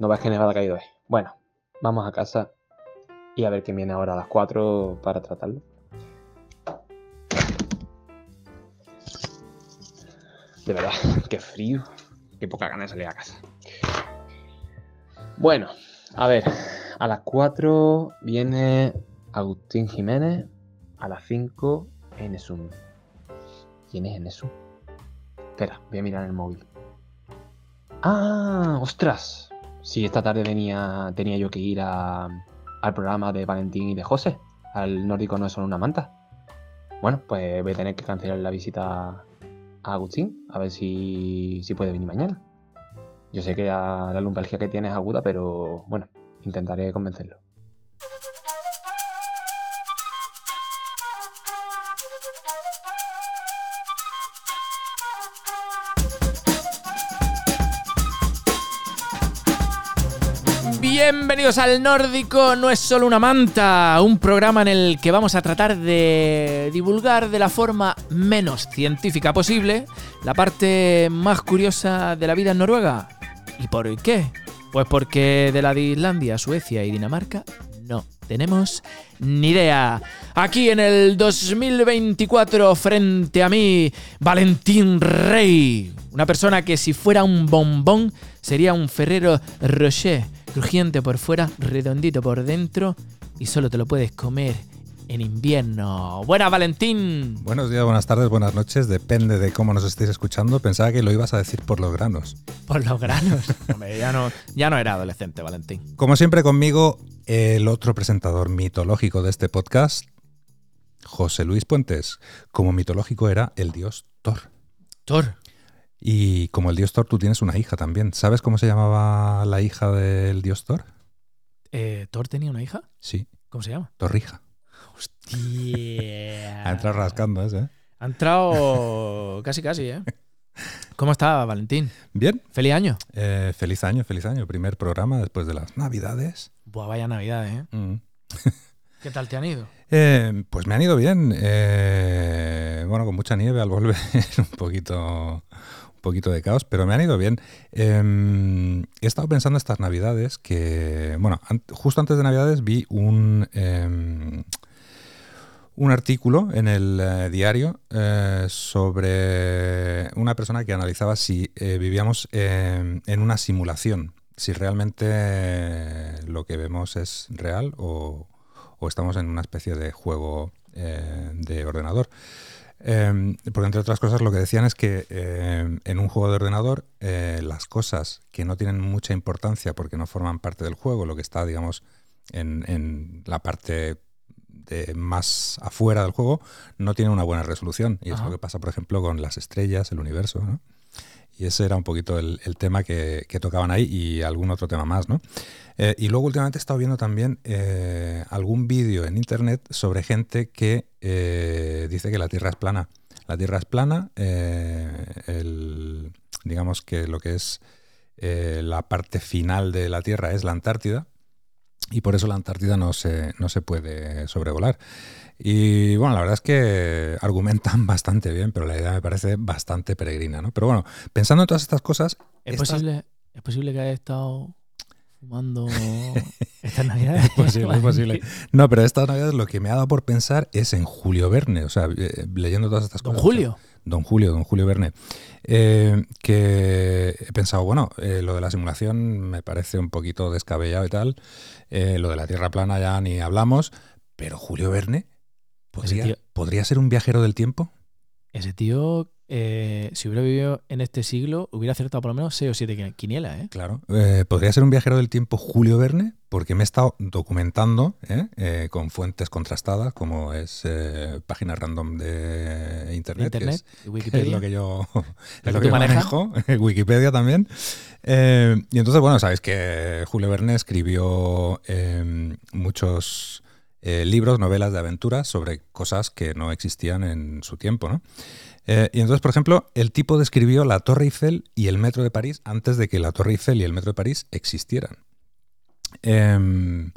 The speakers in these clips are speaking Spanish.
No que nevada ha caído hoy. Bueno, vamos a casa y a ver quién viene ahora a las 4 para tratarlo. De verdad, qué frío. Qué poca gana de salir a casa. Bueno, a ver. A las 4 viene Agustín Jiménez. A las 5 Enesum. ¿Quién es Enesum? Espera, voy a mirar el móvil. ¡Ah! ¡Ostras! Sí, esta tarde venía, tenía yo que ir al programa de Valentín y de José. Al nórdico no es solo una manta. Bueno, pues voy a tener que cancelar la visita a Agustín, a ver si, si puede venir mañana. Yo sé que la, la lumbalgia que tiene es aguda, pero bueno, intentaré convencerlo. Bienvenidos al Nórdico, no es solo una manta, un programa en el que vamos a tratar de divulgar de la forma menos científica posible la parte más curiosa de la vida en Noruega. ¿Y por qué? Pues porque de la de Islandia, Suecia y Dinamarca no tenemos ni idea. Aquí en el 2024 frente a mí, Valentín Rey, una persona que si fuera un bombón sería un Ferrero Rocher crujiente por fuera, redondito por dentro y solo te lo puedes comer en invierno. Buenas, Valentín. Buenos días, buenas tardes, buenas noches. Depende de cómo nos estéis escuchando. Pensaba que lo ibas a decir por los granos. Por los granos. Hombre, ya no, ya no era adolescente, Valentín. Como siempre conmigo, el otro presentador mitológico de este podcast, José Luis Puentes. Como mitológico era el dios Thor. Thor. Y como el dios Thor, tú tienes una hija también. ¿Sabes cómo se llamaba la hija del dios Thor? Eh, ¿Thor tenía una hija? Sí, ¿Cómo se llama? Torrija. Hostia. Ha entrado rascando ese, ¿eh? Ha entrado casi, casi, ¿eh? ¿Cómo está, Valentín? Bien, Feliz año. eh, feliz año, feliz año. Primer programa después de las Navidades. Buah, vaya Navidad, ¿eh? Mm. ¿Qué tal te han ido? Eh, pues me han ido bien. Eh, bueno, con mucha nieve al volver, un poquito, poquito de caos, pero me han ido bien. Eh, he estado pensando estas navidades que, bueno, justo antes de navidades vi un, eh, un artículo en el eh, diario eh, sobre una persona que analizaba si eh, vivíamos eh, en una simulación, si realmente lo que vemos es real o, o estamos en una especie de juego de ordenador. Eh, porque entre otras cosas lo que decían es que eh, en un juego de ordenador eh, las cosas que no tienen mucha importancia porque no forman parte del juego, lo que está, digamos, en, en la parte de más afuera del juego, no tiene una buena resolución. Y es lo que pasa, por ejemplo, con las estrellas, el universo. ¿no? Y ese era un poquito el, tema que, tocaban ahí y algún otro tema más, ¿no? Eh, y luego últimamente he estado viendo también eh, algún vídeo en internet sobre gente que eh, dice que la Tierra es plana. La Tierra es plana, el- digamos que lo que es la parte final de la Tierra es la Antártida y por eso la Antártida no se, no se puede sobrevolar. Y bueno, la verdad es que argumentan bastante bien, pero la idea me parece bastante peregrina, ¿no? Pero bueno, pensando en todas estas cosas, ¿Es, estas- posible, ¿Es posible que haya estado fumando estas navidades? Es posible, es posible. No, pero estas navidades lo que me ha dado por pensar es en Julio Verne, o sea, eh, leyendo todas estas Don cosas. Julio. Don Julio, don Julio Verne. Eh, que he pensado, bueno, eh, lo de la simulación me parece un poquito descabellado y tal. Eh, lo de la Tierra plana ya ni hablamos. Pero Julio Verne podría, tío- podría ser un viajero del tiempo. Ese tío, eh, si hubiera vivido en este siglo, hubiera acertado por lo menos 6 o 7 quinielas, ¿eh? Claro. Eh, podría ser un viajero del tiempo Julio Verne, porque me he estado documentando ¿eh? Con fuentes contrastadas, como es páginas random de internet, que Internet, es- que es Wikipedia. lo que yo, es lo que yo manejo, Wikipedia también. Y entonces, bueno, sabéis que Julio Verne escribió muchos eh, libros, novelas de aventuras sobre cosas que no existían en su tiempo, ¿no? Eh, y entonces, por ejemplo, el tipo describió la Torre Eiffel y el Metro de París antes de que la Torre Eiffel y el Metro de París existieran. Em,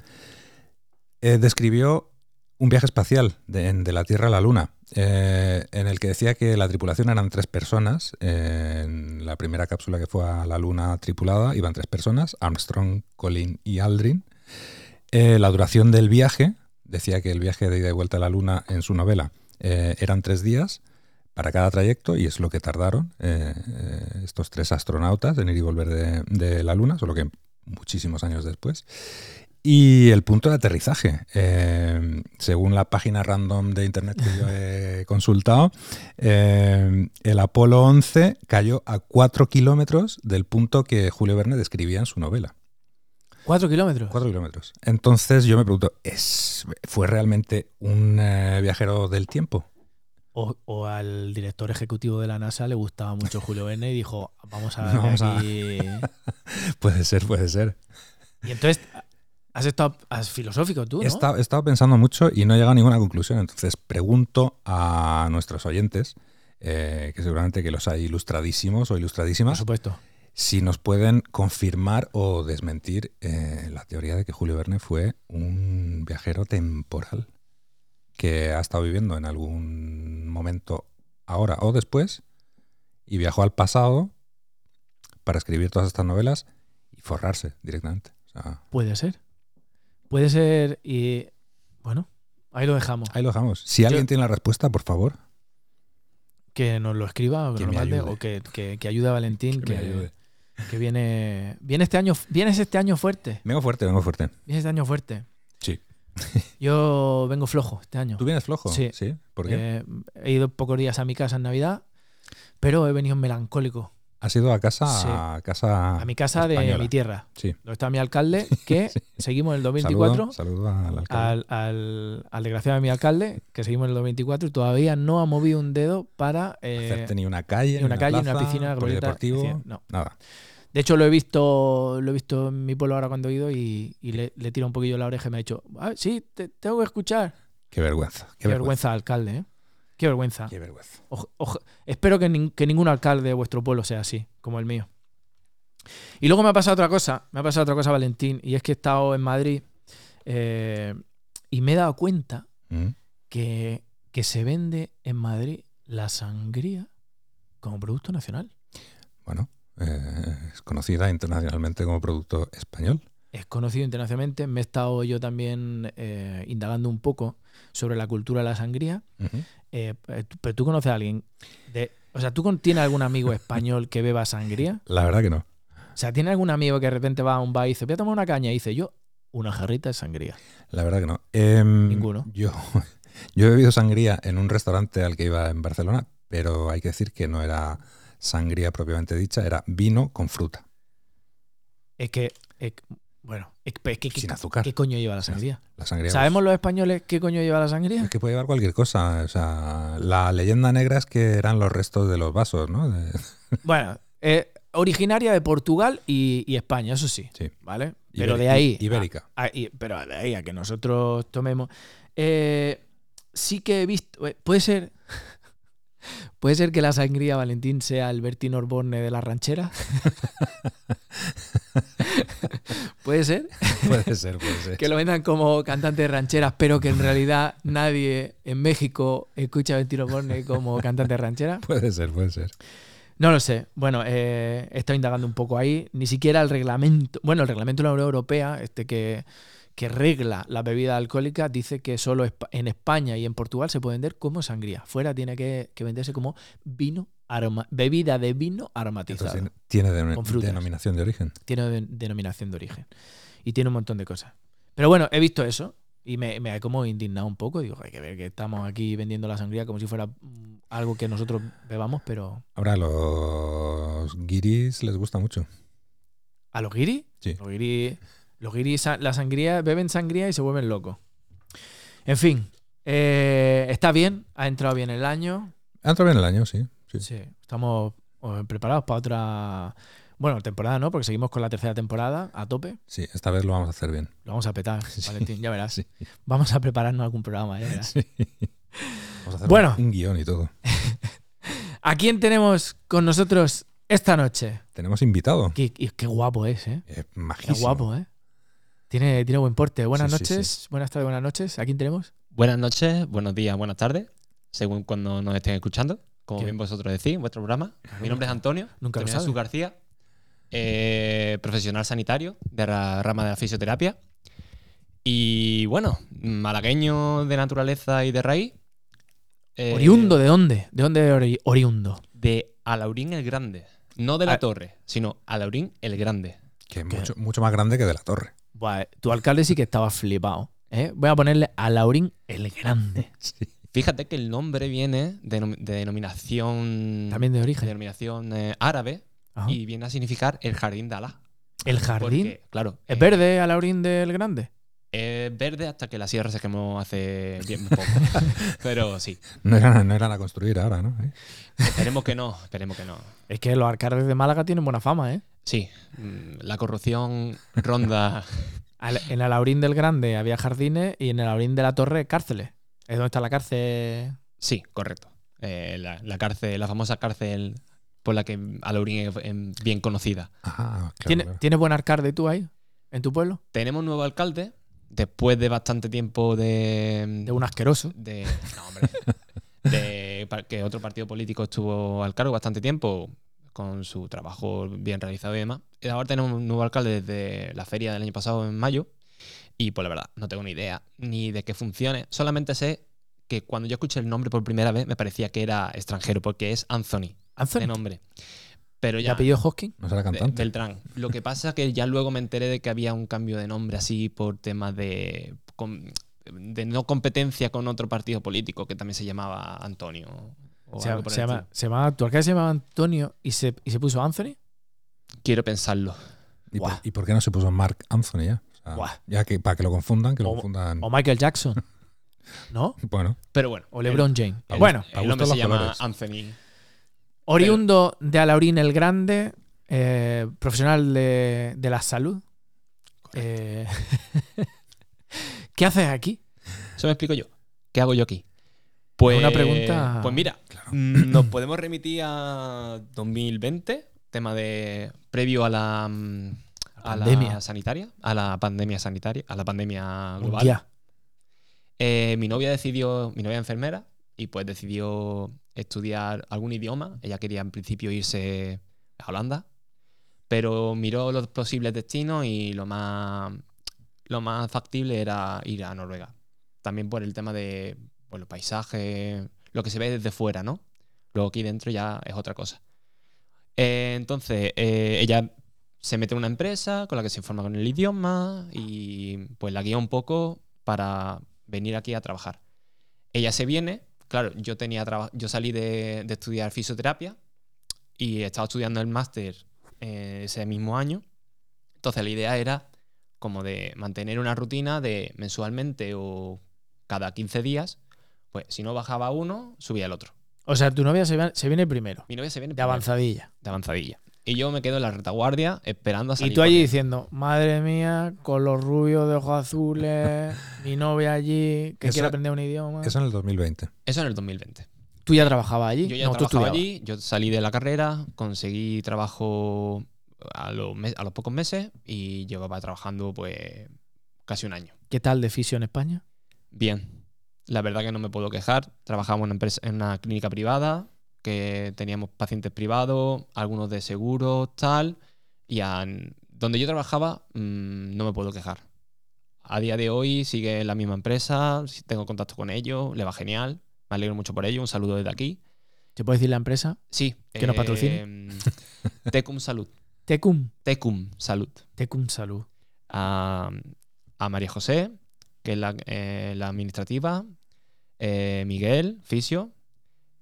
eh, describió un viaje espacial de, de la Tierra a la Luna. en el que decía que la tripulación eran tres personas. En la primera cápsula que fue a la Luna tripulada iban tres personas, Armstrong, Colin y Aldrin. La duración del viaje, decía que el viaje de ida y vuelta a la Luna en su novela eran tres días para cada trayecto y es lo que tardaron estos tres astronautas en ir y volver de, de la Luna, solo que muchísimos años después. Y el punto de aterrizaje, eh, según la página random de internet que yo he consultado, eh, el Apolo 11 cayó a 4 kilómetros del punto que Julio Verne describía en su novela. ¿Cuatro kilómetros? 4 kilómetros. Entonces yo me pregunto, ¿es, ¿fue realmente un eh, viajero del tiempo? O, o al director ejecutivo de la NASA le gustaba mucho Julio Verne y dijo, vamos a ver Vamos a- aquí... puede ser, puede ser. Y entonces, has estado has filosófico tú, ¿no? He estado, he estado pensando mucho y no he llegado a ninguna conclusión. Entonces pregunto a nuestros oyentes, eh, que seguramente que los hay ilustradísimos o Por ilustradísimas, supuesto. Si nos pueden confirmar o desmentir eh, la teoría de que Julio Verne fue un viajero temporal que ha estado viviendo en algún momento ahora o después y viajó al pasado para escribir todas estas novelas y forrarse directamente. O sea, Puede ser. Puede ser y... Bueno, ahí lo dejamos. ahí lo dejamos. Si alguien tiene la respuesta, por favor, Que nos lo escriba o que, Que ayude. o que, que- que ayude a Valentín, que que, me ayude. Que viene, viene este año, vienes este año fuerte. Vengo fuerte, vengo fuerte. Vienes este año fuerte. Sí. Yo vengo flojo este año. ¿Tú vienes flojo? Sí. ¿Por qué? Eh, he ido pocos días a mi casa en Navidad, pero he venido melancólico. ¿Has ido a casa? Sí. A casa. A mi casa de mi tierra, Sí. donde está mi alcalde, que seguimos en el Saludo, 2024. saludo al alcalde. al, al, al desgraciado de mi alcalde, que seguimos en el 2024 y todavía no ha movido un dedo para... eh, Hacerte ni una calle, ni una calle, ni una piscina, glorieta, no. nada. De hecho, lo he visto lo he visto en mi pueblo ahora cuando he ido y, y le, le tiro un poquillo la oreja y me ha dicho, ah, sí, te, tengo que escuchar. Qué vergüenza. Qué, Qué, vergüenza, alcalde, ¿eh? Qué vergüenza. Qué vergüenza. Espero que, nin- que ningún alcalde de vuestro pueblo sea así, como el mío. Y luego me ha pasado otra cosa, me ha pasado otra cosa, Valentín, y es que he estado en Madrid eh, y me he dado cuenta Mm. que, que se vende en Madrid la sangría como producto nacional. Bueno, eh, es conocida internacionalmente como producto español. Es conocido internacionalmente. Me he estado yo también eh, indagando un poco sobre la cultura de la sangría. Eh, pero tú conoces a alguien de. O sea, ¿tú tienes algún amigo español que beba sangría? La verdad que no. O sea, ¿tiene algún amigo que de repente va a un bar y dice, voy a tomar una caña? Y dice, yo, una jarrita de sangría. La verdad que no. Em, Ninguno. Yo, yo he bebido sangría en un restaurante al que iba en Barcelona, pero hay que decir que no era sangría propiamente dicha, era vino con fruta. Es que. es- bueno, es que- es que- Sin ¿qué, azúcar. ¿qué coño lleva la sangría? La sangría ¿Sabemos los españoles qué coño lleva la sangría? Es que puede llevar cualquier cosa. O sea, la leyenda negra es que eran los restos de los vasos, ¿no? De- Bueno, eh, originaria de Portugal y, y España, eso sí. Sí. ¿Vale? Pero de ahí. Ibérica. a- y- pero de ahí a que nosotros tomemos. eh, sí que he visto. eh, puede ser. Puede ser que la sangría Valentín sea el Bertín Orborne de la ranchera. puede ser Puede ser, puede ser. que lo vendan como cantante de rancheras, pero que en realidad nadie en México escucha a Bertín Orborne como cantante de ranchera. Puede ser, puede ser. No lo sé. Bueno, eh, he estado indagando un poco ahí. Ni siquiera el reglamento, bueno, el reglamento de la Unión Europea, este que, que regla la bebida alcohólica, dice que solo en España y en Portugal se puede vender como sangría. Fuera tiene que, que venderse como vino aroma, bebida de vino aromatizado. Entonces, tiene de- denominación de origen. Tiene de- denominación de origen. Y tiene un montón de cosas. Pero bueno, he visto eso y me, me he como indignado un poco. Digo, hay que ver que estamos aquí vendiendo la sangría como si fuera mm, algo que nosotros bebamos, pero Ahora, a los guiris les gusta mucho. ¿A los guiris? Sí. Los guiris, los guiris la sangría, beben sangría y se vuelven locos. En fin, eh, está bien, ha entrado bien el año. Ha entrado bien el año, sí. sí. Sí, estamos eh, preparados para otra. Bueno, temporada no, porque seguimos con la tercera temporada a tope. Sí, esta vez lo vamos a hacer bien. Lo vamos a petar, Sí. Valentín, ya verás. Sí. Vamos a prepararnos algún programa, ya verás. Sí. Vamos a hacer Bueno. un, guion y todo. ¿A quién tenemos con nosotros esta noche? Tenemos invitado. Qué, qué guapo es, ¿eh? Es Qué majísimo. guapo, ¿eh? Tiene, tiene buen porte. Buenas Sí, sí, noches, buenas tardes, buenas noches. ¿A quién tenemos? Buenas noches, buenos días, buenas tardes. según cuando nos estén escuchando. Como ¿Qué? bien vosotros decís, en vuestro programa. Mi nombre es Antonio. Nunca Antonio Jesús García. eh, profesional sanitario de la rama de la fisioterapia. Y bueno, malagueño de naturaleza y de raíz. eh, ¿Oriundo de dónde? ¿De dónde ori- oriundo? De Alaurín el Grande. No de la Ah. torre, sino Alaurín el Grande. Que es mucho, mucho más grande que de la torre. Tu alcalde sí que estaba flipado. ¿eh? Voy a ponerle a Laurín el Grande. Fíjate que el nombre viene de, nom- de denominación, También de de origen. denominación eh, árabe Ajá. y viene a significar el jardín de Alá. El jardín. Porque, claro, ¿Es eh, verde a Laurín del Grande? Es verde hasta que la sierra se quemó hace bien poco. Pero sí, No eran, no eran a construir ahora, ¿no? ¿Eh? esperemos que no, esperemos que no. Es que los alcaldes de Málaga tienen buena fama, ¿eh? Sí, mm, la corrupción ronda. En el Laurín del Grande había jardines y en el Laurín de la Torre cárceles. Es donde está la cárcel. Sí, correcto. Eh, la, la cárcel, la famosa cárcel por la que Alaurín es em, bien conocida. Ah, claro, ¿Tiene- claro. ¿Tienes buen alcalde tú ahí? ¿En tu pueblo? Tenemos un nuevo alcalde, después de bastante tiempo de. De un asqueroso. de- no, hombre. de que otro partido político estuvo al cargo bastante tiempo con su trabajo bien realizado y demás. Y ahora tenemos un nuevo alcalde desde la feria del año pasado, en mayo. Y pues la verdad, no tengo ni idea ni de qué funcione. Solamente sé que cuando yo escuché el nombre por primera vez me parecía que era extranjero, porque es Anthony de Anthony. nombre. Pero ¿Y ya. apellido Hoskin? No será de- cantante. Beltrán. Lo que pasa es que ya luego me enteré de que había un cambio de nombre así por temas de, de no competencia con otro partido político que también se llamaba Antonio. O Se, algo por se el llama, se llamaba- tu alcalde se llamaba Antonio y se, y se puso Anthony. Quiero pensarlo. ¿Y, por, Buah. y por qué no se puso Mark Anthony ya? O sea, Buah. ya que para que lo confundan, que lo O- confundan. O Michael Jackson. ¿No? Bueno, Pero bueno. O LeBron James. el- bueno, el, a nombre se llama colores. Anthony. oriundo de Alaurín el Grande, eh, profesional de, de la salud. Eh, ¿Qué haces aquí? Eso me explico yo. ¿Qué hago yo aquí? Pues, Una pregunta- Pues mira, mm, nos podemos remitir a 2020, tema de previo a la, mm, a la pandemia. sanitaria, a la pandemia sanitaria, a la pandemia global. Mundial. Eh, mi novia decidió, mi novia es enfermera, y pues decidió estudiar algún idioma. Ella quería en principio irse a Holanda, pero miró los posibles destinos y lo más, lo más factible era ir a Noruega. También por el tema de pues, los paisajes, lo que se ve desde fuera, ¿no? Luego aquí dentro ya es otra cosa. Eh, entonces, eh, ella se mete en una empresa con la que se informa con el idioma y pues la guía un poco para venir aquí a trabajar. Ella se viene, claro, yo tenía yo salí de, de estudiar fisioterapia y estaba estudiando el máster eh, ese mismo año. Entonces la idea era como de mantener una rutina de mensualmente o cada 15 días, pues si no bajaba uno, subía el otro. O sea, tu novia se, va- se viene primero, Mi novia se viene de primero, avanzadilla. de avanzadilla. Y yo me quedo en la retaguardia esperando a salir. Y tú allí diciendo, madre mía, con los rubios de ojos azules, mi novia allí, que Eso- quiere aprender un idioma. eso en el 2020. Eso en el 2020. ¿Tú ya trabajabas allí? Yo ya no, trabajaba allí, yo salí de la carrera, conseguí trabajo a los, a los pocos meses y llevaba trabajando pues casi un año. ¿Qué tal de fisio en España? Bien, la verdad que no me puedo quejar. Trabajamos en una, empresa, en una clínica privada, que teníamos pacientes privados, algunos de seguros, tal. Y donde yo trabajaba mm, no me puedo quejar. A día de hoy sigue en la misma empresa, tengo contacto con ellos, le va genial. Me alegro mucho por ello, un saludo desde aquí. ¿Se puede decir la empresa? Sí. ¿Que nos patrocine? em, Tecum Salud. Tecum. Tecum Salud. Tecum Salud. A, a María José, que es la, eh, la administrativa. eh, Miguel, Fisio.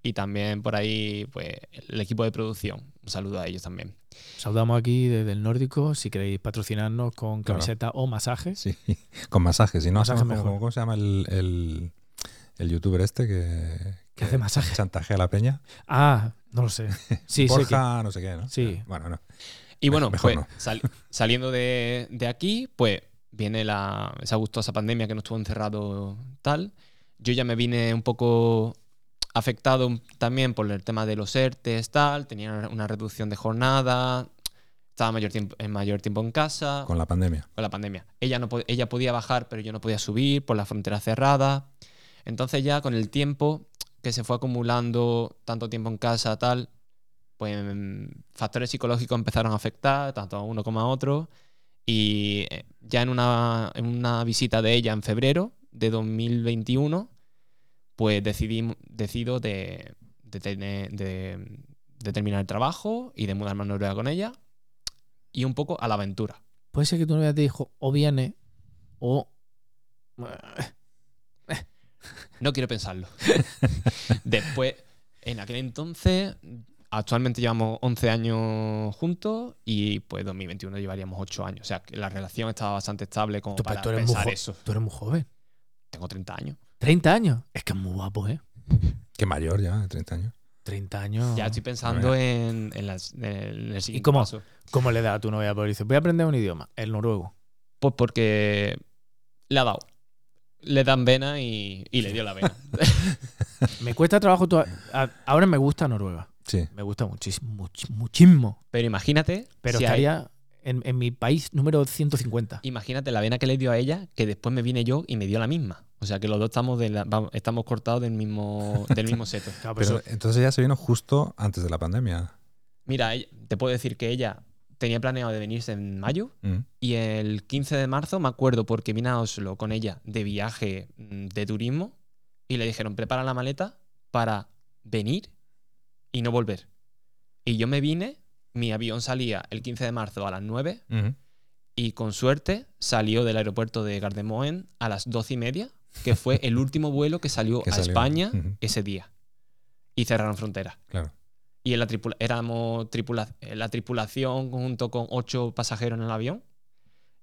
Y también por ahí, pues, el equipo de producción. Un saludo a ellos también. Saludamos aquí desde el nórdico, si queréis patrocinarnos con Claro. camiseta o masajes. Sí, con masajes. Y no Masajes ¿cómo, mejor. cómo- se llama el, el, el youtuber este que, Que hace masajes. chantajea a la peña? Ah, no lo sé. Sí, sé que- Borja, no sé qué, ¿no? Sí. Bueno, no. Y bueno, Mejor pues no. sal- saliendo de, de aquí, pues viene la, esa gustosa pandemia que nos estuvo encerrado tal. Yo ya me vine un poco afectado también por el tema de los ERTES, tal. Tenía una reducción de jornada, estaba mayor tiempo, en mayor tiempo en casa Con la pandemia. con la pandemia. Ella, no, ella podía bajar, pero yo no podía subir por la frontera cerrada. Entonces ya con el tiempo, que se fue acumulando tanto tiempo en casa, tal, pues mm, factores psicológicos empezaron a afectar, tanto a uno como a otro. Y eh, ya en una, en una visita de ella en febrero de 2021, pues decidí, decido de, de, tener- de- de terminar el trabajo y de mudarme a Noruega con ella y un poco a la aventura. Puede ser que tu novia te dijo o viene o. No quiero pensarlo. Después, en aquel entonces, actualmente llevamos 11 años juntos y pues 2021 llevaríamos 8 años. O sea, que la relación estaba bastante estable como Tú, pues, para tú eres muy pensar jo- eso. Tú eres muy joven. Tengo 30 años. 30 años. Es que es muy guapo, ¿eh? Qué mayor ya, 30 años. 30 años. Ya estoy pensando en, en las- en el, siguiente cómo? paso. ¿Cómo le da a tu novia? Porque dice, voy a aprender un idioma, el noruego. Pues porque le ha dado. Le dan vena y, y le dio la vena. Me cuesta trabajo. a- Ahora me gusta Noruega. Sí. Me gusta muchísimo. much- muchísimo. Pero imagínate, Pero si hay- estaría en, en mi país número 150. imagínate la vena que le dio a ella, que después me vine yo y me dio la misma. O sea que los dos estamos, de la- vamos, estamos cortados del mismo, del mismo seto. Claro, pero Pero eso- entonces ella se vino justo antes de la pandemia. Mira, te puedo decir que ella tenía planeado de venirse en mayo Mm. y el 15 de marzo me acuerdo porque vine a Oslo con ella de viaje mm, de turismo y le dijeron prepara la maleta para venir y no volver. Y yo me vine, mi avión salía el 15 de marzo a las 9 Ujú. y con suerte salió del aeropuerto de Gardermoen a las 12 y media, que fue el último vuelo que salió Que a salió. España ese día. Y cerraron fronteras. Claro. Y en la tripula- éramos tripula- la tripulación junto con ocho pasajeros en el avión.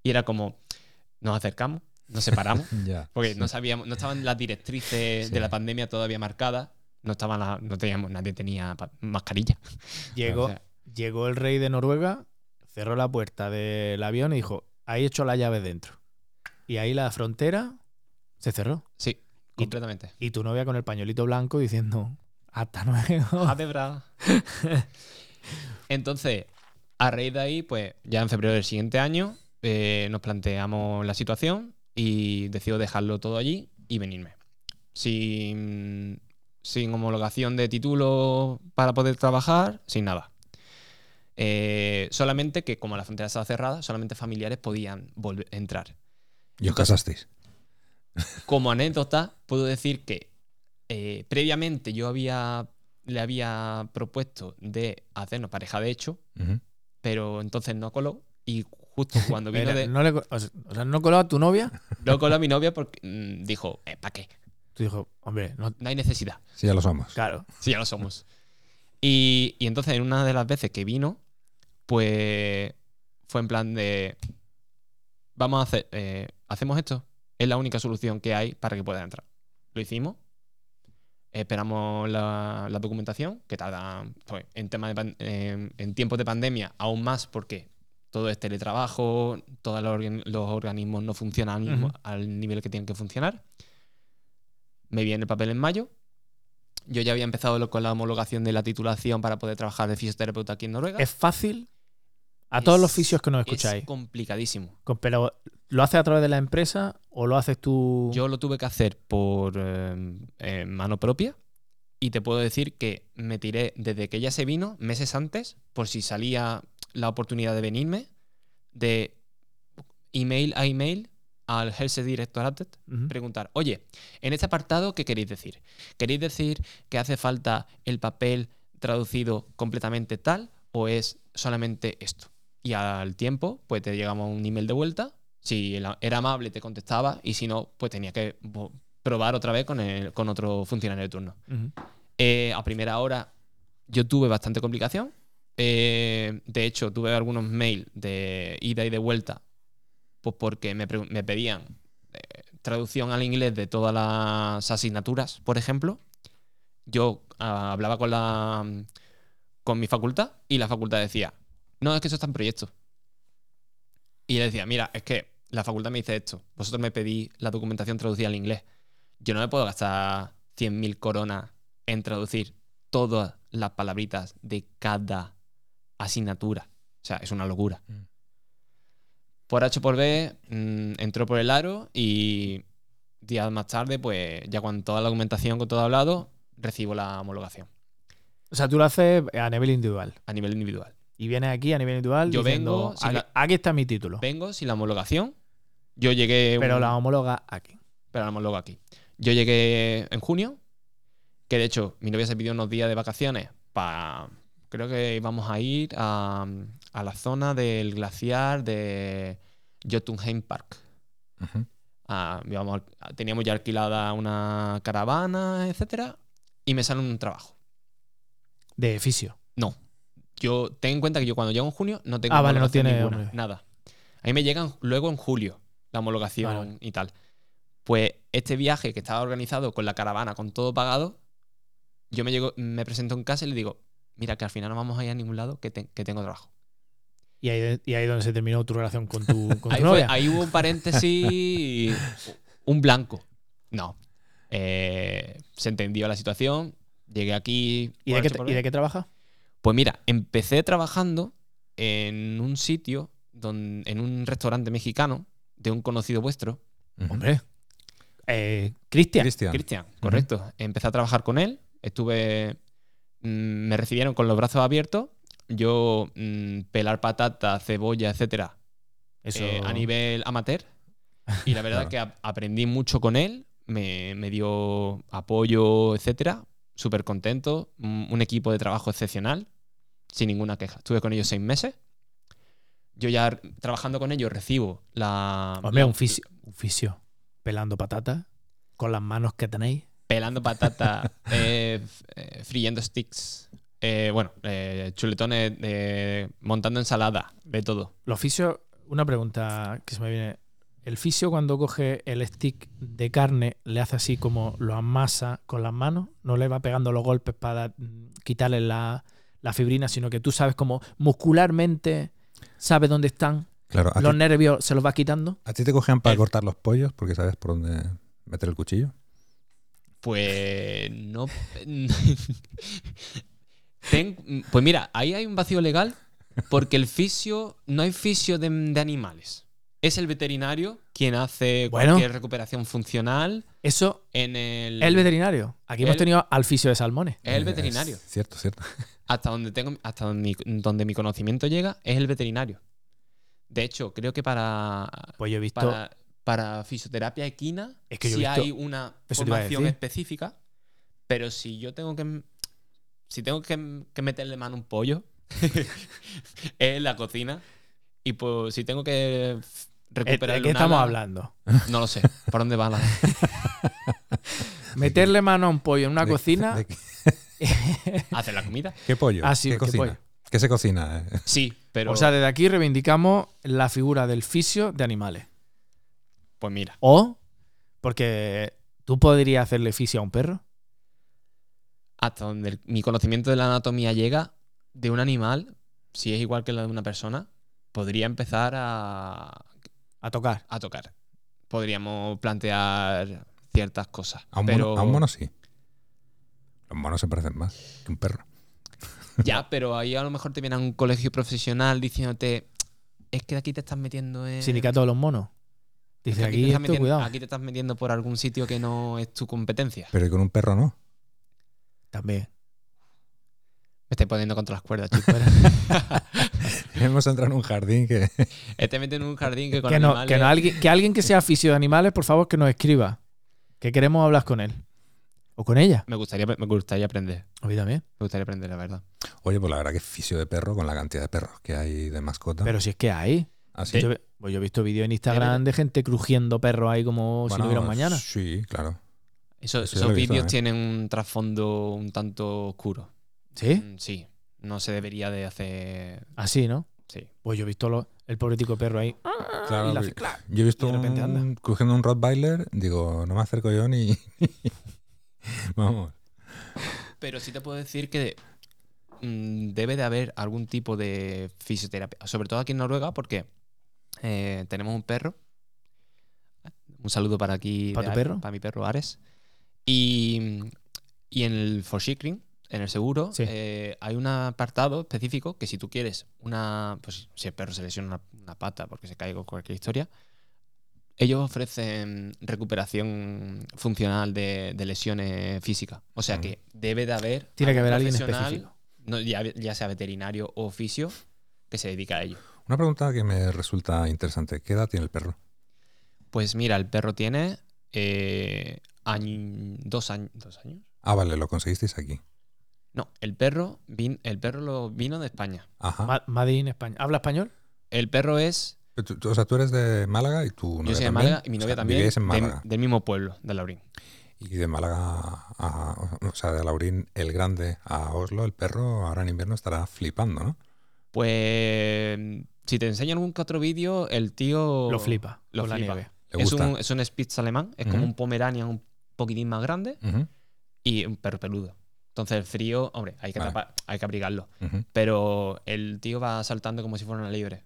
Y era como, nos acercamos, nos separamos, Ya. porque no sabíamos, no estaban las directrices Sí. de la pandemia todavía marcadas. No estaban la- no teníamos, nadie tenía mascarilla. llegó, O sea, llegó el rey de Noruega, cerró la puerta del avión y dijo, ahí he hecho la llave dentro. Y ahí la frontera se cerró. sí, completamente. Y tu novia con el pañuelito blanco diciendo, hasta luego. Adebra. Entonces, a raíz de ahí, pues ya en febrero del siguiente año eh, nos planteamos la situación y decido dejarlo todo allí y venirme. Sin, sin homologación de título para poder trabajar, sin nada. Eh, solamente que como la frontera estaba cerrada, solamente familiares podían volver, entrar. ¿Y os casasteis? Como anécdota, puedo decir que eh, previamente yo había, le había propuesto de hacernos pareja de hecho, pero entonces no coló. Y justo cuando vino Era- de. no le o sea, no coló a tu novia. No coló a mi novia porque mm, dijo, ¿para qué? Tú dijo, hombre, no, No hay necesidad. Sí, ya lo somos. claro. Si ya lo somos. Y, y entonces, en una de las veces que vino, pues fue en plan de. Vamos a hacer. eh, Hacemos esto. Es la única solución que hay para que pueda entrar. Lo hicimos. Esperamos la, la documentación, que tarda pues, en, tema de en, en tiempos de pandemia aún más porque todo es teletrabajo, todos los, organ- los organismos no funcionan al nivel que tienen que funcionar. Me viene el papel en mayo. Yo ya había empezado con la homologación de la titulación para poder trabajar de fisioterapeuta aquí en Noruega. Es fácil. A todos los Es- fisios que nos Es escucháis. complicadísimo. Con- Pero, ¿lo haces a través de la empresa o lo haces tú? Yo lo tuve que hacer por eh, eh, mano propia y te puedo decir que me tiré desde que ella se vino, meses antes, por si salía la oportunidad de venirme, de email a email al Health Directorate, Ujú. preguntar, oye, en este apartado, ¿qué queréis decir? ¿Queréis decir que hace falta el papel traducido completamente tal o es solamente esto? Y al tiempo, pues te llegamos un email de vuelta. Si era amable, te contestaba y si no, pues tenía que probar otra vez con, el- con otro funcionario de turno. Eh, a primera hora yo tuve bastante complicación. Eh, de hecho, tuve algunos mails de ida y de vuelta, pues porque me, me pedían eh, traducción al inglés de todas las asignaturas, por ejemplo. Yo ah, hablaba con la con mi facultad y la facultad decía, no, es que eso está en proyecto. Y yo decía, mira, es que la facultad me dice esto, vosotros me pedís la documentación traducida al inglés. Yo no me puedo gastar 100.000 coronas en traducir todas las palabritas de cada asignatura. O sea, es una locura. Mm. Por H por B, mm, entró por el aro y días más tarde, pues ya con toda la documentación, con todo hablado, recibo la homologación O sea, tú lo haces a nivel individual. a nivel individual. Y vienes aquí a nivel individual Yo diciendo, vengo, aquí, la- aquí está mi título. Vengo sin la homologación. Yo llegué. Pero un- la homologa aquí. pero la homologo aquí. Yo llegué en junio, que de hecho mi novia se pidió unos días de vacaciones para. Creo que íbamos a ir a, a la zona del glaciar de Jotunheim Park. Ah, al- teníamos ya alquilada una caravana, etcétera, y me sale un trabajo. De fisio. No. Yo ten en cuenta que yo cuando llego en junio no tengo Ah, vale, no tiene ninguna, hombre. nada. A mí me llegan luego en julio la homologación vale. y tal. Pues este viaje que estaba organizado con la caravana, con todo pagado, yo me llego, me presento en casa y le digo, mira que al final no vamos a ir a ningún lado, que, te- que tengo trabajo. Y ahí, y ahí donde se terminó tu relación con tu, con tu Ahí, fue- novia. ahí hubo un paréntesis, un blanco. No. Eh, se entendió la situación, llegué aquí. ¿Y, de qué, ¿Y de qué trabajas? Pues mira, empecé trabajando en un sitio, en un restaurante mexicano de un conocido vuestro. Hombre. Eh, Cristian. Cristian. Cristian, correcto. Empecé a trabajar con él, estuve, mm, me recibieron con los brazos abiertos, yo mm, pelar patata, cebolla, etcétera, Eso. eh, a nivel amateur. Y la verdad Claro. que a- aprendí mucho con él, me, me dio apoyo, etcétera. Súper contento, un un equipo de trabajo excepcional, sin ninguna queja. Estuve con ellos seis meses. Yo ya trabajando con ellos recibo la. Hombre, la- un fisio. Un fisio. Pelando patatas. Con las manos que tenéis. Pelando patata, eh, eh, friendo sticks. Eh, bueno, eh, chuletones, eh, montando ensalada, de todo. Los fisios. Una pregunta que se me viene. El fisio, cuando coge el stick de carne, le hace así como lo amasa con las manos. No le va pegando los golpes para mm, quitarle la, la fibrina, sino que tú sabes como muscularmente sabes dónde están. Claro, Los ti, nervios se los va quitando. a ti te cogían para El- cortar los pollos porque sabes por dónde meter el cuchillo. Pues no. Ten- pues mira, ahí hay un vacío legal porque el fisio, no hay fisio de, de animales. Es el veterinario quien hace Bueno. cualquier recuperación funcional Eso en el. El veterinario. Aquí hemos tenido al fisio de salmones. Es el veterinario. es cierto, cierto. Hasta donde tengo, hasta donde mi, donde mi conocimiento llega, es el veterinario. De hecho, creo que para, Pues yo he visto. para, para fisioterapia equina Es que yo he sí visto- hay una formación específica, pero si yo tengo que si tengo que, que meterle mano a un pollo es en la cocina y pues si tengo que ¿De recuperar qué estamos hablando? No lo sé. ¿Por dónde va la Meterle mano a un pollo en una ¿De- cocina. de hacer la comida? ¿Qué pollo? Ah, sí, ¿Qué ¿qué cocina? pollo? ¿Qué se cocina? eh? Sí, pero O sea, desde aquí reivindicamos la figura del fisio de animales. pues mira, O, porque tú podrías hacerle fisio a un perro. Hasta donde el- mi conocimiento de la anatomía llega de un animal, si es igual que la de una persona, podría empezar a, A tocar. a tocar. Podríamos plantear ciertas cosas. A un, pero, mono, a un mono sí. Los monos se parecen más que un perro. Ya, pero ahí a lo mejor te viene a un colegio profesional diciéndote, es que aquí te estás metiendo en... Sindicato de los monos. es Dice que aquí, te estás esto, metiendo- cuidado. aquí te estás metiendo por algún sitio que no es tu competencia. Pero con un perro no. También. Me estoy poniendo contra las cuerdas, chicos. Hemos entrado en un jardín que... Este mete en un jardín que con Que, no, animales... que, no alguien, que alguien que sea fisio de animales, por favor, que nos escriba. Que queremos hablar con él. O con ella. me, gustaría, me gustaría aprender. A mí también. Me gustaría aprender, la verdad. Oye, pues la verdad que es fisio de perro con la cantidad de perros que hay de mascota. Pero si es que hay. Así. Yo, pues yo he visto vídeos en Instagram de gente crujiendo perros ahí como si no hubiera mañana. Sí, claro. Eso- esos vídeos ¿eh? tienen un trasfondo un tanto oscuro. ¿Sí? Mm, Sí, no se debería de hacer... Así, ¿no? Sí. Pues yo he visto lo- el pobretico perro ahí. Claro, y la que- hace clac. Yo he visto de repente un, anda. cogiendo un Rottweiler, digo, no me acerco yo ni... Vamos. Pero sí te puedo decir que mm, debe de haber algún tipo de fisioterapia, sobre todo aquí en Noruega, porque eh, tenemos un perro. Un saludo para aquí. ¿Para tu Ares, perro? Para mi perro Ares. Y, y en el Forsikring, en el seguro, Sí. eh, hay un apartado específico que si tú quieres una. Pues si el perro se lesiona una, una pata porque se cae con cualquier historia, Ellos ofrecen recuperación funcional de, de lesiones físicas. O sea Mm. que debe de haber. Tiene que haber alguien específico. no, ya, ya sea veterinario o fisio, que se dedica a ello. Una pregunta que me resulta interesante. ¿Qué edad tiene el perro? Pues mira, el perro tiene eh, año- dos, años, dos años. Ah, vale, lo conseguisteis aquí. No, el perro, vin- el perro lo vino de España. Ajá. Ma- Madrid en España. ¿Habla español? El perro es. Tú- tú- o sea, tú eres de Málaga y tu novia yo soy de. Málaga y mi O novia sea, también. vivíais en de- Málaga. del mismo pueblo, de Laurín. Y de Málaga a, o sea, de Laurín el Grande a Oslo, el perro ahora en invierno estará flipando, ¿no? Pues. Si te enseño algún que otro vídeo, el tío. Lo flipa. Lo con la flipa. nieve. Es un, es un Spitz alemán, es como un Pomeranian un poquitín más grande y un perro peludo. Entonces el frío, hombre, hay que, Vale. tapar- hay que abrigarlo. Pero el tío va saltando como si fuera una libre.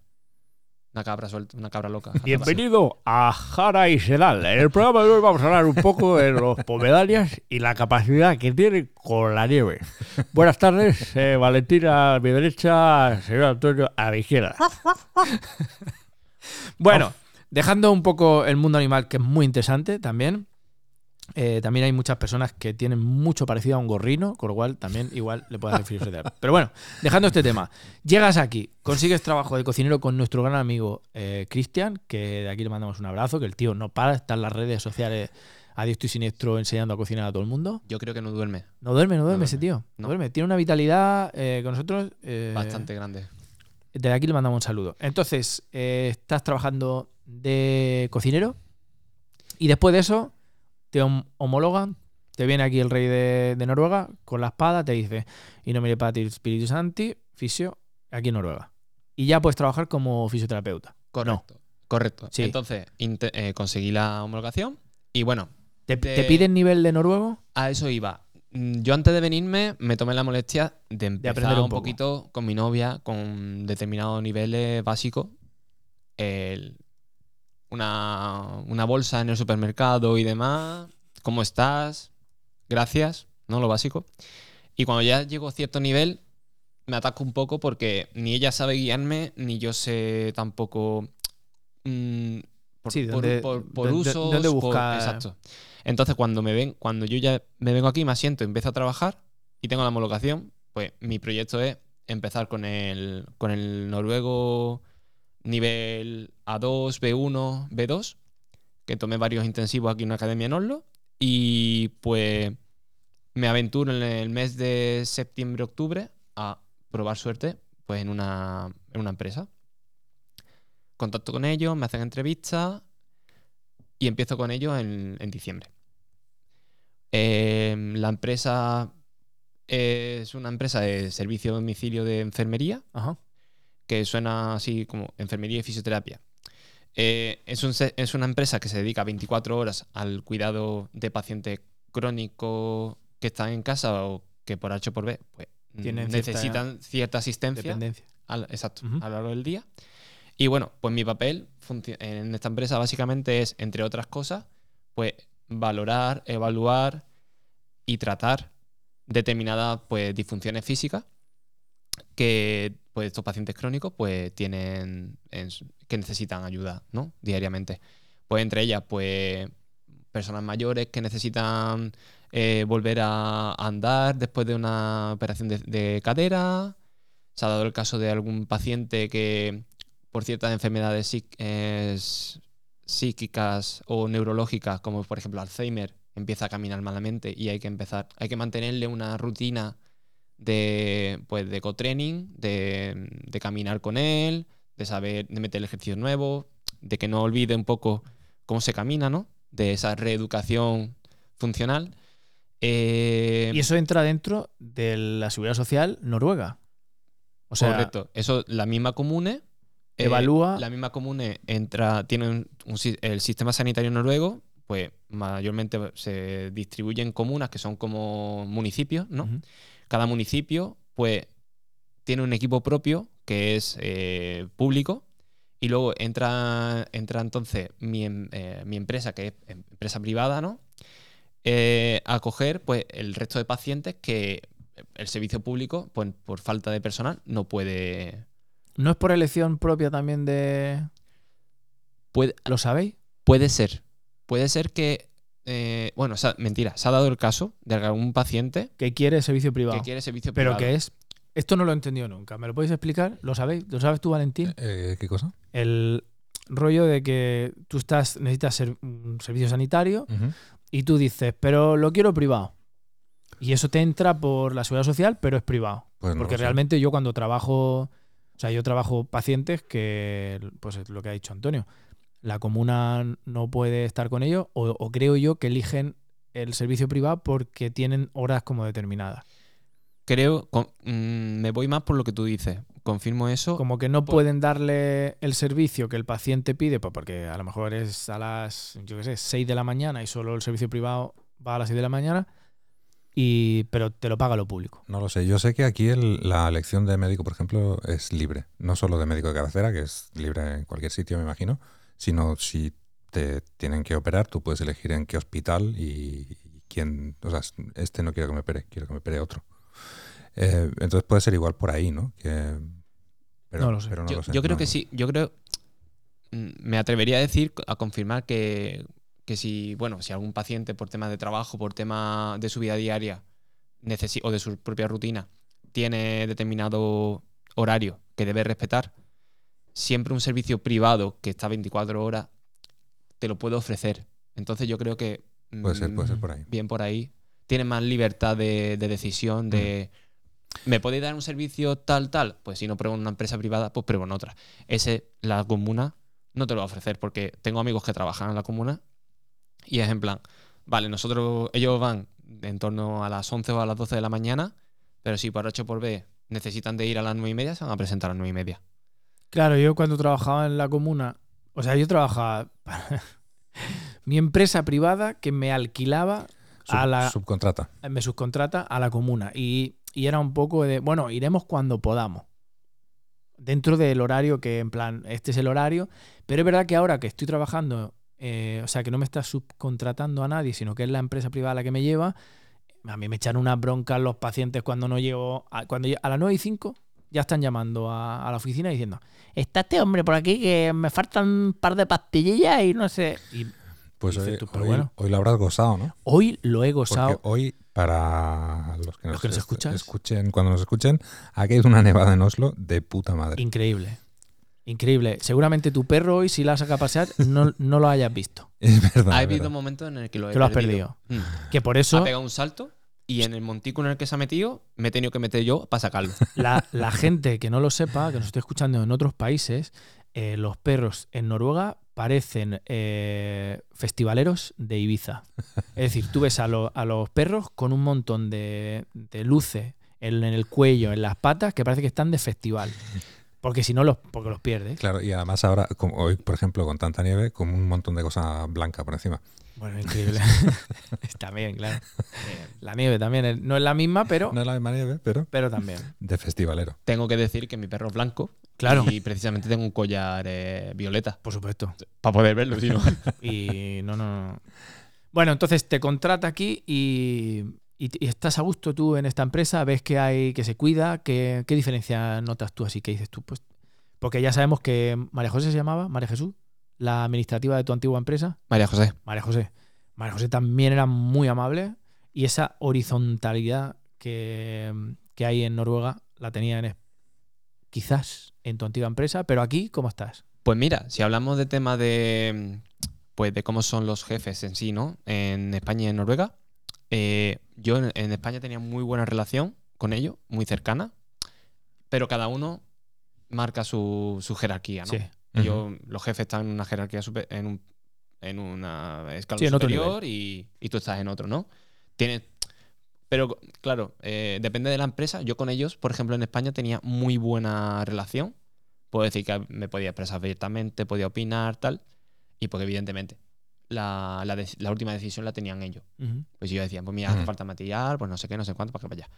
Una cabra suelta, una cabra loca. Bienvenido a Jara y Sedal. En el programa de hoy vamos a hablar un poco de los pomedanias y la capacidad que tienen con la nieve. Buenas tardes, eh, Valentina a mi derecha, señor Antonio a mi izquierda. Bueno, dejando un poco el mundo animal, que es muy interesante también. Eh, también hay muchas personas que tienen mucho parecido a un gorrino, con lo cual también igual le hacer filosofía. Pero bueno, dejando este tema, llegas aquí, consigues trabajo de cocinero con nuestro gran amigo eh, Cristian, que de aquí le mandamos un abrazo, que el tío no para, está en las redes sociales a diestro y siniestro enseñando a cocinar a todo el mundo. Yo creo que no duerme. No duerme, no duerme duerme, ese tío. No, duerme. Tiene una vitalidad eh, con nosotros. Bastante grande. Desde aquí le mandamos un saludo. Entonces, estás trabajando de cocinero y después de eso te hom- homologan, te viene aquí el rey de, de Noruega con la espada, te dice, y no mire para ti Espíritu Santi, fisio, aquí en Noruega. Y ya puedes trabajar como fisioterapeuta. Correcto. Correcto. Sí. Entonces eh, conseguí la homologación y bueno, ¿Te, De- te piden nivel de noruego? a eso iba. Mm, Yo antes de venirme me tomé la molestia de empezar aprender un un, poquito con mi novia con determinados niveles básicos. El- una, una bolsa en el supermercado y demás. ¿Cómo estás? Gracias, ¿no? Lo básico. Y cuando ya llego a cierto nivel, me ataco un poco porque ni ella sabe guiarme, ni yo sé tampoco. mm, por, Sí, por- usos, buscar- exacto. Entonces, cuando me ven, cuando yo ya me vengo aquí, me asiento, empiezo a trabajar y tengo la homologación, pues mi proyecto es empezar con el, con el noruego nivel A2, B1, B2, que tomé varios intensivos aquí en una academia en Oslo. Y pues me aventuro en el mes de septiembre-octubre a probar suerte pues en una, en una empresa. Contacto con ellos, me hacen entrevistas y empiezo con ellos en, en diciembre. Eh, la empresa es una empresa de servicio a domicilio de enfermería Ajá. Que suena así como enfermería y fisioterapia. Eh, es, un es una empresa que se dedica 24 horas al cuidado de pacientes crónicos que están en casa o que por H o por B pues, Tienen necesitan cierta asistencia Dependencia. al- exacto, a lo largo del día. Y bueno, pues mi papel en esta empresa básicamente es, entre otras cosas, pues valorar, evaluar y tratar determinadas pues, disfunciones físicas que pues, estos pacientes crónicos pues, tienen que necesitan ayuda ¿no? diariamente. Pues entre ellas, pues personas mayores que necesitan eh, volver a andar después de una operación de, de cadera. Se ha dado el caso de algún paciente que por ciertas enfermedades es- psíquicas o neurológicas, como por ejemplo Alzheimer, empieza a caminar malamente y hay que empezar, hay que mantenerle una rutina de pues de co-training, de, de caminar con él, de saber, de meter ejercicios nuevos, de que no olvide un poco cómo se camina, ¿no? De esa reeducación funcional. Eh, Y eso entra dentro de la seguridad social noruega. O sea, correcto. Eso, la misma comune. eh, Evalúa- la misma comune entra. Tiene un- un si- el sistema sanitario noruego, pues mayormente se distribuye en comunas que son como municipios, ¿no? Cada municipio, pues, tiene un equipo propio que es eh, público. Y luego entra, entra entonces mi, em- eh, mi empresa, que es empresa privada, ¿no? Eh, a coger pues, el resto de pacientes que el servicio público, pues, por falta de personal, no puede. ¿No es por elección propia también de... puede ¿Lo sabéis? Puede ser. Puede ser que. Eh, bueno, o sea, mentira. Se ha dado el caso de algún paciente Que quiere servicio privado. que quiere servicio Pero privado. que es. Esto no lo he entendido nunca. ¿Me lo podéis explicar? ¿Lo sabéis? ¿Lo sabes tú, Valentín? Eh, ¿Qué cosa? El rollo de que tú estás necesitas ser un servicio sanitario y tú dices, pero lo quiero privado. Y eso te entra por la seguridad social, pero es privado. Pues no Porque realmente yo cuando trabajo, o sea, yo trabajo pacientes que, pues es lo que ha dicho Antonio, la comuna no puede estar con ellos o, o creo yo que eligen el servicio privado porque tienen horas como determinadas. Creo. con- mm, me voy más por lo que tú dices. Confirmo eso. Como que no pueden darle el servicio que el paciente pide, pues porque a lo mejor es a las, yo qué sé, 6 de la mañana y solo el servicio privado va a las 6 de la mañana, y, pero te lo paga lo público. No lo sé. Yo sé que aquí el- la elección de médico, por ejemplo, es libre. No solo de médico de cabecera, que es libre en cualquier sitio, me imagino, sino si te tienen que operar, tú puedes elegir en qué hospital y, y quién. O sea, este no quiero que me opere, quiero que me opere otro. Eh, entonces puede ser igual por ahí, ¿no? Que, pero, No lo sé. pero no yo, lo sé, yo creo no, que sí. Yo creo. mm, Me atrevería a decir, a confirmar que, que si, bueno, si algún paciente por temas de trabajo, por tema de su vida diaria o de su propia rutina, tiene determinado horario que debe respetar, siempre un servicio privado que está 24 horas te lo puede ofrecer. Entonces yo creo que Puede ser, puede ser mm, por ahí. bien por ahí. Tiene más libertad de, de decisión, de... ¿Me podéis dar un servicio tal, tal? Pues si no pruebo en una empresa privada, pues pruebo en otra. Ese, la comuna, no te lo va a ofrecer porque tengo amigos que trabajan en la comuna y es en plan, vale, nosotros, ellos van en torno a las 11 o a las 12 de la mañana, pero si por H por B necesitan de ir a las 9 y media, se van a presentar a las 9 y media. Claro, yo cuando trabajaba en la comuna, o sea, yo trabajaba para mi empresa privada que me alquilaba Sub- a la, Subcontrata. me subcontrata a la comuna y, y era un poco de, bueno, iremos cuando podamos. Dentro del horario que, en plan, este es el horario, pero es verdad que ahora que estoy trabajando, eh, o sea, que no me está subcontratando a nadie, sino que es la empresa privada la que me lleva, a mí me echan una bronca los pacientes cuando no llego, a, cuando a las 9 y 5 ya están llamando a, a la oficina diciendo, está este hombre por aquí que me faltan un par de pastillas y no sé. Y Pues hoy, tú, pero hoy- bueno. hoy lo habrás gozado, ¿no? hoy lo he Porque gozado. hoy, para los que nos, Los que nos est- escuchas. escuchen, cuando nos escuchen, ha caído una nevada en Oslo de puta madre. Increíble. Increíble. Seguramente tu perro hoy, si la saca a pasear, no, no lo hayas visto. Es verdad. ha es habido verdad. momentos en el que lo he Que lo has perdido. Mm. Que por Ha eso pegado un salto y en el montículo en el que se ha metido me he tenido que meter yo para sacarlo. la, la gente que no lo sepa, que nos esté escuchando en otros países, eh, los perros en Noruega parecen eh, festivaleros de Ibiza. Es decir, tú ves a, lo- a los perros con un montón de, de luces en, en el cuello, en las patas, que parece que están de festival. Porque si no, los, porque los pierdes. Claro, y además ahora, como hoy, por ejemplo, con tanta nieve, con un montón de cosa blanca por encima. Bueno, increíble. también, claro. La nieve también no es la misma, pero, No es la misma nieve, pero pero también. de festivalero. Tengo que decir que mi perro es blanco. Claro. Y precisamente tengo un collar eh, violeta. Por supuesto. Para poder verlo, si no. Y no, no, no. Bueno, entonces te contrata aquí y, y- y estás a gusto tú en esta empresa, ves que hay que se cuida, ¿qué, qué diferencia notas tú así que dices tú? Pues, porque ya sabemos que María José se llamaba, María Jesús, la administrativa de tu antigua empresa. María José. María José. María José también era muy amable y esa horizontalidad que, que hay en Noruega la tenía en, quizás en tu antigua empresa, pero aquí, ¿cómo estás? Pues mira, si hablamos de tema de, pues de cómo son los jefes en sí, ¿no? En España y en Noruega, eh, yo en, en España tenía muy buena relación con ellos, muy cercana, pero cada uno marca su, su jerarquía, ¿no? Sí. Ellos- los jefes están en una jerarquía super- en, un, en una escala Sí, superior y, y tú estás en otro, ¿no? Tienes, pero claro, eh, depende de la empresa. Yo con ellos, por ejemplo, en España tenía muy buena relación. Puedo decir que me podía expresar abiertamente, podía opinar, tal. Y porque evidentemente la, la última decisión la tenían ellos. Pues yo decía, pues mira, hace falta material, pues no sé qué, no sé cuánto, para que vaya.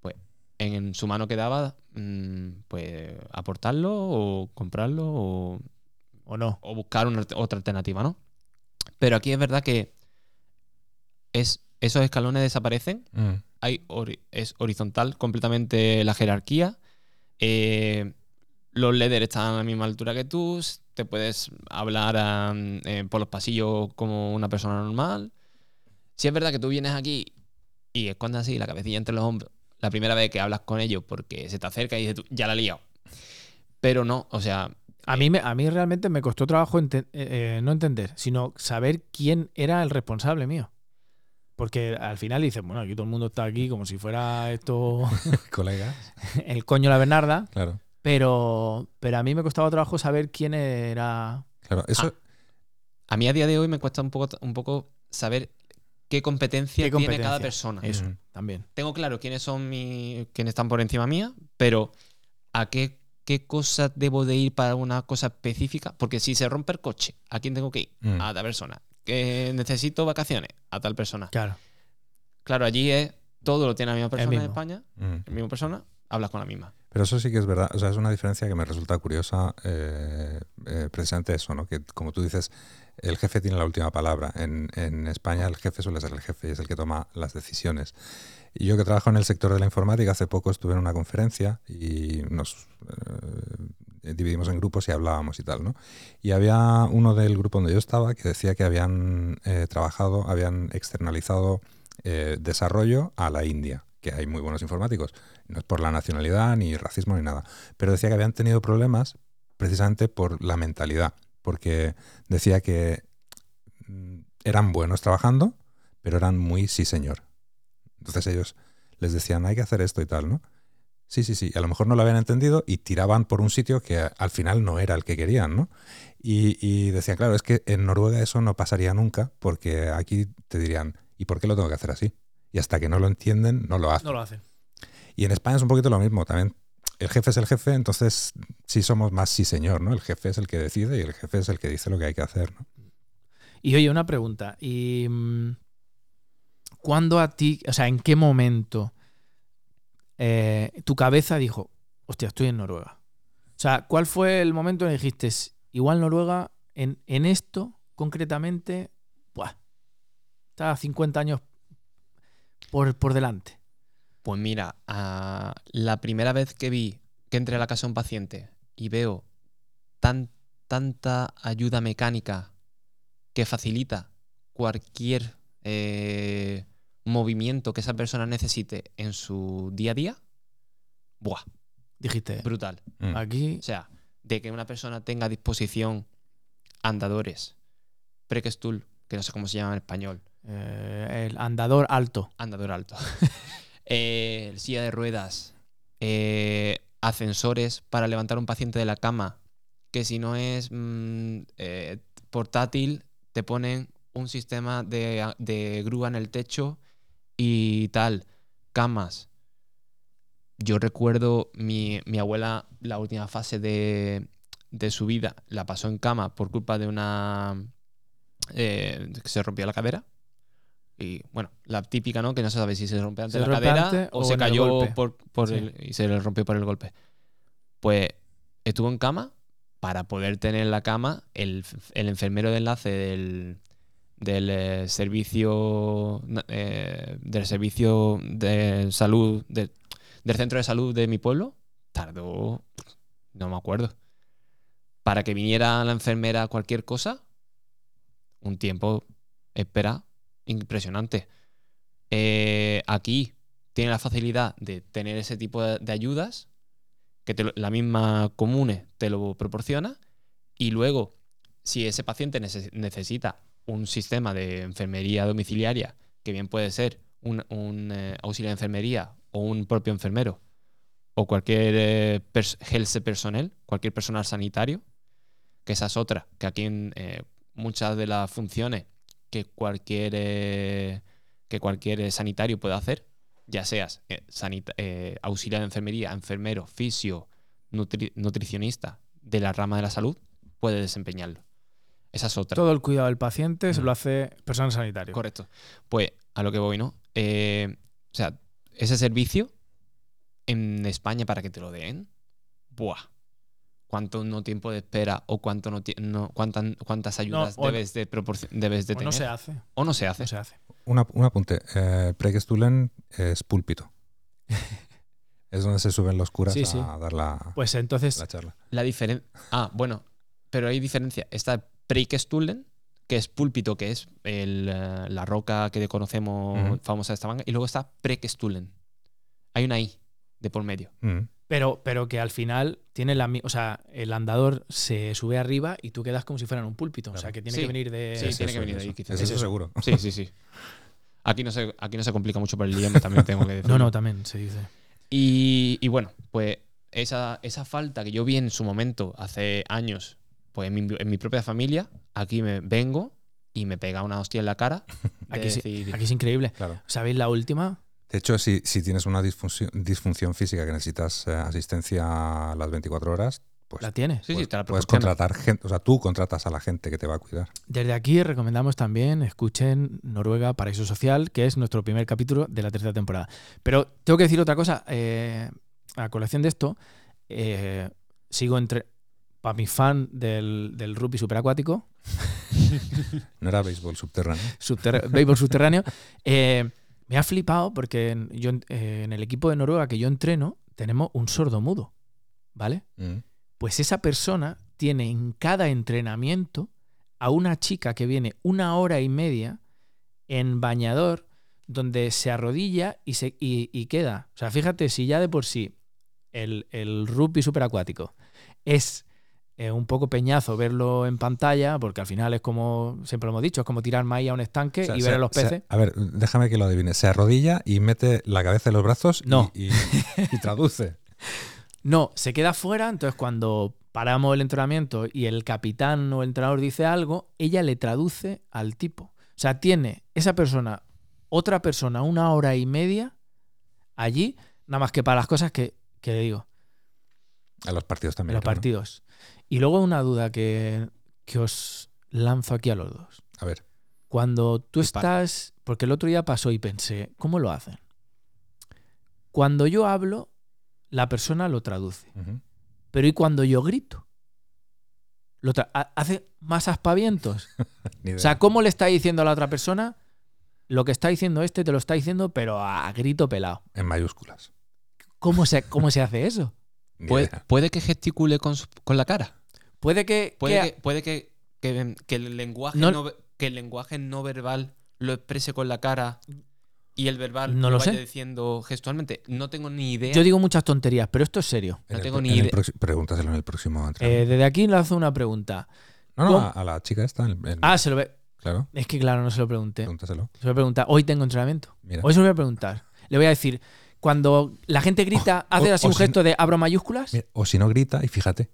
Pues en su mano quedaba, mm, pues aportarlo o comprarlo o, ¿O no? o buscar una, otra alternativa, ¿no? Pero aquí es verdad que es, esos escalones desaparecen, Mm. hay es horizontal completamente la jerarquía. eh, los líderes están a la misma altura que tú, te puedes hablar ah, eh, por los pasillos como una persona normal. Si es verdad que tú vienes aquí y escondes así la cabecilla entre los hombros, la primera vez que hablas con ellos porque se te acerca y dices tú, ya la he liado. Pero no, o sea, A mí, me- a mí realmente me costó trabajo ente- eh, eh, no entender, sino saber quién era el responsable mío. Porque al final dices, bueno, aquí todo el mundo está aquí como si fuera esto Colegas, el coño la Bernarda, claro. pero, pero a mí me costaba trabajo saber quién era. Claro, eso, a mí a día de hoy me cuesta un poco, un poco saber qué competencia, ¿Qué tiene cada persona. Eso, también. Tengo claro quiénes son mi, quiénes están por encima mía, pero a qué, qué cosas debo de ir para una cosa específica. Porque si se rompe el coche, ¿a quién tengo que ir? Mm. A tal persona. Que necesito vacaciones, a tal persona. Claro. Claro, allí es todo lo tiene la misma persona en. España, mm. la misma persona, hablas con la misma. Pero eso sí que es verdad, o sea, es una diferencia que me resulta curiosa, eh, eh, precisamente eso, ¿no? Que como tú dices, el jefe tiene la última palabra. En, España el jefe suele ser el jefe y es el que toma las decisiones. Y yo que trabajo en el sector de la informática, hace poco estuve en una conferencia y nos eh, dividimos en grupos y hablábamos y tal, ¿no? Y había uno del grupo donde yo estaba que decía que habían eh, trabajado, habían externalizado eh, desarrollo a la India, que hay muy buenos informáticos. No es por la nacionalidad, ni racismo, ni nada. Pero decía que habían tenido problemas precisamente por la mentalidad. Porque decía que mm, eran buenos trabajando, pero eran muy sí señor. Entonces ellos les decían, hay que hacer esto y tal, ¿no? Sí, sí, sí. A lo mejor no lo habían entendido y tiraban por un sitio que al final no era el que querían, ¿no? Y, y decían, claro, es que en Noruega eso no pasaría nunca porque aquí te dirían, ¿y por qué lo tengo que hacer así? Y hasta que no lo entienden, no lo hacen. No lo hacen. Y en España es un poquito lo mismo. También el jefe es el jefe, entonces sí somos más sí señor, ¿no? El jefe es el que decide y el jefe es el que dice lo que hay que hacer, ¿no? Y oye, una pregunta. ¿Y mm, cuándo a ti, o sea, en qué momento eh, tu cabeza dijo, hostia, estoy en Noruega? O sea, ¿cuál fue el momento en que dijiste, igual Noruega, en, en esto concretamente, buah, está a 50 años por, por delante? Pues mira, a- la primera vez que vi que entré a la casa de un paciente y veo tan, tanta ayuda mecánica que facilita cualquier eh, movimiento que esa persona necesite en su día a día, ¡buah! Dijiste, Brutal. Mm. aquí, O sea, de que una persona tenga a disposición andadores, prekestool, que no sé cómo se llama en español, eh, el andador alto. andador alto, eh, silla de ruedas, eh, ascensores para levantar un paciente de la cama, que si no es mm, eh, portátil, te ponen un sistema de, grúa en el techo y tal, camas. Yo recuerdo mi, mi abuela, la última fase de, su vida, la pasó en cama por culpa de una... que se rompió la cadera. Y bueno, la típica, ¿no? Que no se sabe si se rompe antes Se la rompe cadera o, o se el cayó por, por Sí. el- y se le rompió por el golpe. Pues estuvo en cama para poder tener en la cama el, el enfermero de enlace del, del eh, servicio eh, del servicio de salud de- del centro de salud de mi pueblo tardó no me acuerdo para que viniera la enfermera cualquier cosa un tiempo espera impresionante. Eh, aquí tiene la facilidad de tener ese tipo de, ayudas que la misma comune te lo proporciona y luego si ese paciente nece- necesita un sistema de enfermería domiciliaria que bien puede ser un, eh, auxiliar de enfermería o un propio enfermero o cualquier eh, health personnel, cualquier personal sanitario, que esa es otra, que aquí muchas de las funciones que cualquier, eh, que cualquier eh, sanitario puede hacer, ya seas eh, eh, auxiliar de enfermería, enfermero, fisio, nutri- nutricionista de la rama de la salud, puede desempeñarlo. Esa es otra. Todo el cuidado del paciente se lo hace personal sanitario. Correcto. Pues a lo que voy, ¿no? Eh, o sea, ese servicio en España para que te lo den, ¡buah! ¿Cuánto no tiempo de espera o cuánto no, no- cuántas, cuántas ayudas o- debes de, debes de Pues tener? no se hace. o no se hace. No se hace. Una- un apunte. Eh, Pregestulen es púlpito. es donde se suben los curas Sí, a sí. dar la, Pues entonces, la charla. La diferencia. Ah, bueno. pero hay diferencia. Está Preikestulen, que es púlpito, que es el, eh, la roca que conocemos famosa de esta manga, y luego está Preikestulen. Hay una I de por medio. Mm. Pero, pero que al final tiene la O sea, el andador se sube arriba y tú quedas como si fuera en un púlpito. O sea, que tiene Sí. que venir de. Sí, Es tiene eso, que venir de ahí, quizás. Es Es eso eso. seguro. Sí, sí, sí. Aquí no se, aquí no se complica mucho por el idioma, también tengo que decir. No, no, también se dice. Y, y bueno, pues esa, esa falta que yo vi en su momento, hace años, pues en mi, en mi propia familia, aquí me vengo y me pega una hostia en la cara. de Aquí, sí- decir, aquí es increíble. Claro. ¿Sabéis la última? De hecho, si, si tienes una disfunción, disfunción física que necesitas eh, asistencia a las 24 horas, pues ¿La tienes? sí, sí, te la puedes contratar gente, o sea, tú contratas a la gente que te va a cuidar. Desde aquí recomendamos también escuchen Noruega Paraíso Social, que es nuestro primer capítulo de la tercera temporada. Pero tengo que decir otra cosa. eh, a colación de esto, eh, sigo entre. Para mi fan del, del rugby superacuático, No era béisbol subterráneo. subter- béisbol subterráneo, eh, me ha flipado porque en, yo, eh, en el equipo de Noruega que yo entreno tenemos un sordo mudo, ¿vale? Mm. Pues esa persona tiene en cada entrenamiento a una chica que viene una hora y media en bañador donde se arrodilla y, se, y, y queda. O sea, fíjate, si ya de por sí el, el rugby superacuático es eh, un poco peñazo verlo en pantalla, porque al final es como, siempre lo hemos dicho, es como tirar maíz a un estanque O sea, y se- ver a los se- peces. a ver, déjame que lo adivine. Se arrodilla y mete la cabeza en los brazos y- No. y, y traduce. No, se queda fuera, entonces cuando paramos el entrenamiento y el capitán o el entrenador dice algo, ella le traduce al tipo. O sea, tiene esa persona, otra persona, una hora y media allí, nada más que para las cosas que, que le digo, A los partidos también. los claro. partidos. Y luego una duda que, que os lanzo aquí a los dos. A ver, Cuando tú Dispara. estás, porque el otro día pasó y pensé, ¿cómo lo hacen? Cuando yo hablo, la persona lo traduce. Pero ¿y cuando yo grito? Lo hace más aspavientos. O sea, ¿cómo le está diciendo a la otra persona? Lo que está diciendo este te lo está diciendo, pero a grito pelado. en mayúsculas. ¿Cómo se, cómo se hace eso? Puede, idea. puede que gesticule con, su- con la cara. Puede que. Puede que- que, puede que, que- que el lenguaje No- que el lenguaje no verbal lo exprese con la cara y el verbal No lo vaya sé. diciendo gestualmente. No tengo ni idea. Yo digo muchas tonterías, pero esto es serio. En no el tengo ni idea. Pregúntaselo en el próximo Eh, entrenamiento. desde aquí le hago una pregunta. no, no, a, a la chica esta. en- en- Ah, se lo ve. claro, Es que claro, no se lo pregunté. pregúntaselo. Se lo voy a preguntar. Hoy tengo entrenamiento. Mira. Hoy se lo voy a preguntar. Le voy a decir, cuando la gente grita, O- hace o- así o un si- gesto de abro mayúsculas. Mira, O si no, grita y fíjate.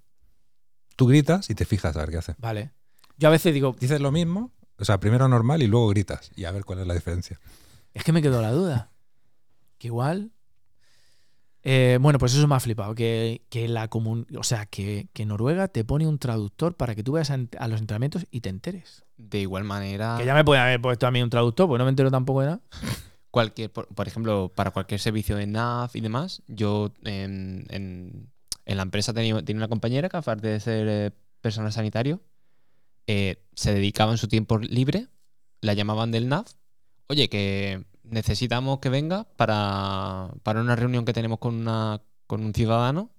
Tú gritas y te fijas a ver qué hace. Vale. Yo a veces digo, Dices lo mismo, o sea, primero normal y luego gritas. Y a ver cuál es la diferencia. Es que me quedó la duda. Que igual. Eh, bueno, pues eso me ha flipado. Que, que la comun O sea, que, que Noruega te pone un traductor para que tú vayas a, los entrenamientos y te enteres. De igual manera, Que ya me pueden haber puesto a mí un traductor, pues no me entero tampoco de nada. cualquier, por, por ejemplo, para cualquier servicio de NAV y demás, yo en, en- en la empresa tenía, tenía una compañera que aparte de ser eh, personal sanitario, eh, se dedicaba en su tiempo libre, la llamaban del NAV, oye, que necesitamos que venga para, para una reunión que tenemos con, una, con un ciudadano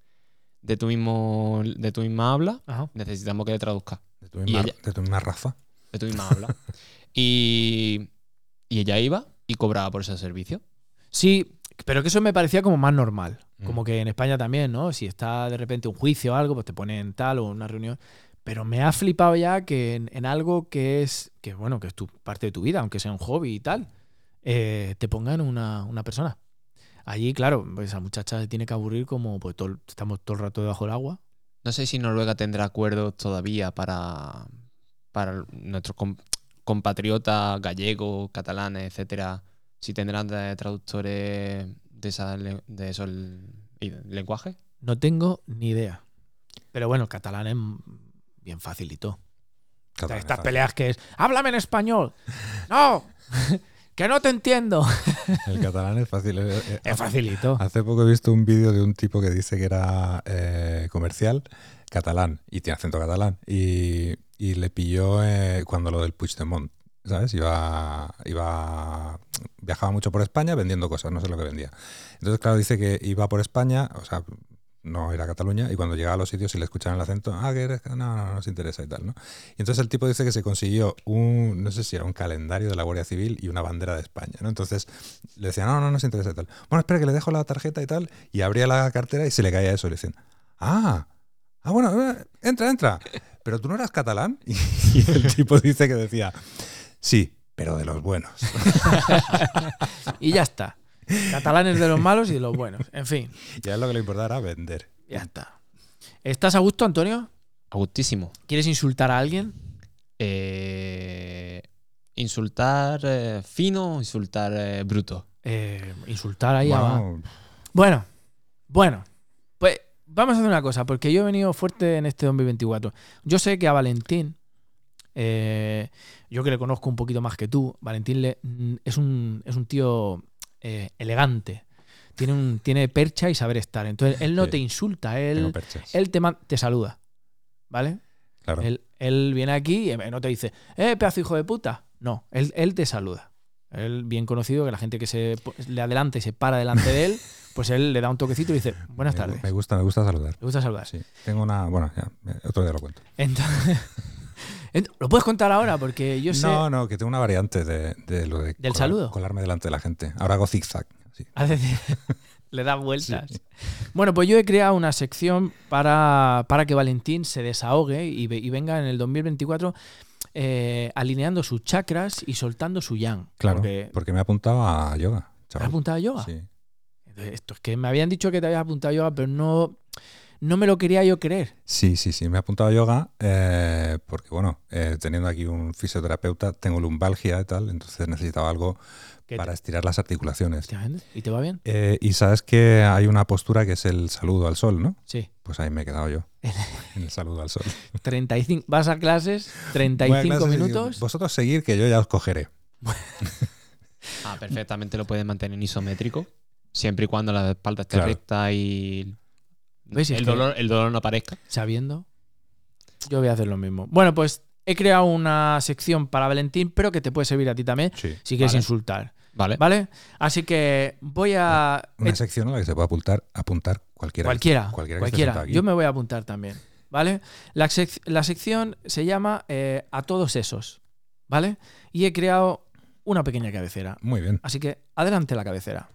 de tu, mismo, de tu misma habla, Ajá. necesitamos que le traduzca De tu misma, ella- de tu misma raza. de tu misma habla. y, y ella iba y cobraba por ese servicio. Sí, pero que eso me parecía como más normal. Mm. Como que en España también, ¿no? Si está de repente un juicio o algo, pues te ponen tal o una reunión. Pero me ha flipado ya que en, en algo que es, que bueno, que es tu, parte de tu vida, aunque sea un hobby y tal, eh, te pongan una, una persona. Allí, claro, pues esa muchacha se tiene que aburrir como pues todo, estamos todo el rato debajo del agua. No sé si Noruega tendrá acuerdos todavía para, para nuestros com- compatriotas gallegos, catalanes, etcétera. Si tendrán de traductores de, esa, de esos lenguajes. No tengo ni idea. Pero bueno, el catalán es bien facilito. O sea, Catalán, estas fácil. peleas que es, háblame en español. No, que no te entiendo. El catalán es fácil. eh, eh, Es facilito. Hace poco he visto un vídeo de un tipo que dice que era eh, comercial catalán y tiene acento catalán y, y le pilló eh, cuando lo del Puigdemont, Iba, iba, viajaba mucho por España vendiendo cosas, no sé lo que vendía. Entonces, claro, dice que iba por España, o sea, no ir a Cataluña y cuando llegaba a los sitios y le escuchaban el acento, ah, que eres, no, no, no nos interesa y tal, ¿no? Y entonces el tipo dice que se consiguió un, no sé si era un calendario de la Guardia Civil y una bandera de España, ¿no? Entonces le decían, no, no nos interesa y tal. Bueno, espera que le dejo la tarjeta y tal, y abría la cartera y se le caía eso y le decían, ah, ah, bueno, eh, entra, entra. Pero tú no eras catalán. Y el tipo dice que decía, sí, pero de los buenos. Y ya está. Catalanes de los malos y de los buenos. En fin, Y a él lo que le importaba era vender. ya está. ¿Estás a gusto, Antonio? A gustísimo. ¿Quieres insultar a alguien? Eh, insultar eh, fino, insultar eh, bruto. Eh, insultar ahí a... Bueno, Bueno, bueno. Pues vamos a hacer una cosa, porque yo he venido fuerte en este 2024. Yo sé que a Valentín, eh, yo que le conozco un poquito más que tú, Valentín le- mm, es, un, es un tío eh, elegante. Tiene, un, tiene percha y saber estar. Entonces, él no Sí. te insulta, él, él te, te saluda. ¿Vale? claro. Él, él viene aquí y no te dice, eh, pedazo hijo de puta. No, él, él te saluda. Él, bien conocido, que la gente que se le adelanta y se para delante de él, pues él le da un toquecito y dice, buenas tardes. Me gusta, me gusta saludar. Me gusta saludar. Sí. Tengo una. Bueno, ya, eh, otro día lo cuento. Entonces, ent- ¿Lo puedes contar ahora? Porque yo sé... No, no, que tengo una variante de, de lo de ¿Del saludo? colarme delante de la gente. Ahora hago zigzag. sí. Le da vueltas. Bueno, pues yo he creado una sección para, para que Valentín se desahogue y, ve- y venga en el 2024 eh, alineando sus chakras y soltando su yang. Claro, Porque, porque me he apuntado a yoga. ¿Te has apuntado a yoga? Sí. Entonces, Esto es que me habían dicho que te habías apuntado a yoga, pero no, no me lo quería yo creer. Sí, sí, sí, me he apuntado a yoga eh, porque, bueno, eh, teniendo aquí un fisioterapeuta, tengo lumbalgia y tal, entonces necesitaba algo para estirar las articulaciones. ¿Y te va bien? Eh, y sabes que hay una postura que es el saludo al sol, ¿no? Sí. Pues ahí me he quedado yo, en el saludo al sol. 35, vas a clases, Voy a 35 clases y minutos. Vosotros seguir que yo ya os cogeré. Ah, perfectamente lo puedes mantener en isométrico, siempre y cuando la espalda esté Claro. recta y ¿Ves? Es el dolor, el dolor no aparezca. sabiendo, yo voy a hacer lo mismo. Bueno, pues he creado una sección para Valentín, pero que te puede servir a ti también Sí. si quieres Vale. insultar. Vale. ¿Vale? Así que voy a. Una sección a la que se puede apuntar, apuntar cualquiera. cualquiera. cualquiera Cualquiera. Yo me voy a apuntar también. ¿Vale? La, sec- la sección se llama eh, A todos esos. ¿Vale? Y he creado una pequeña cabecera. Muy bien. Así que adelante la cabecera.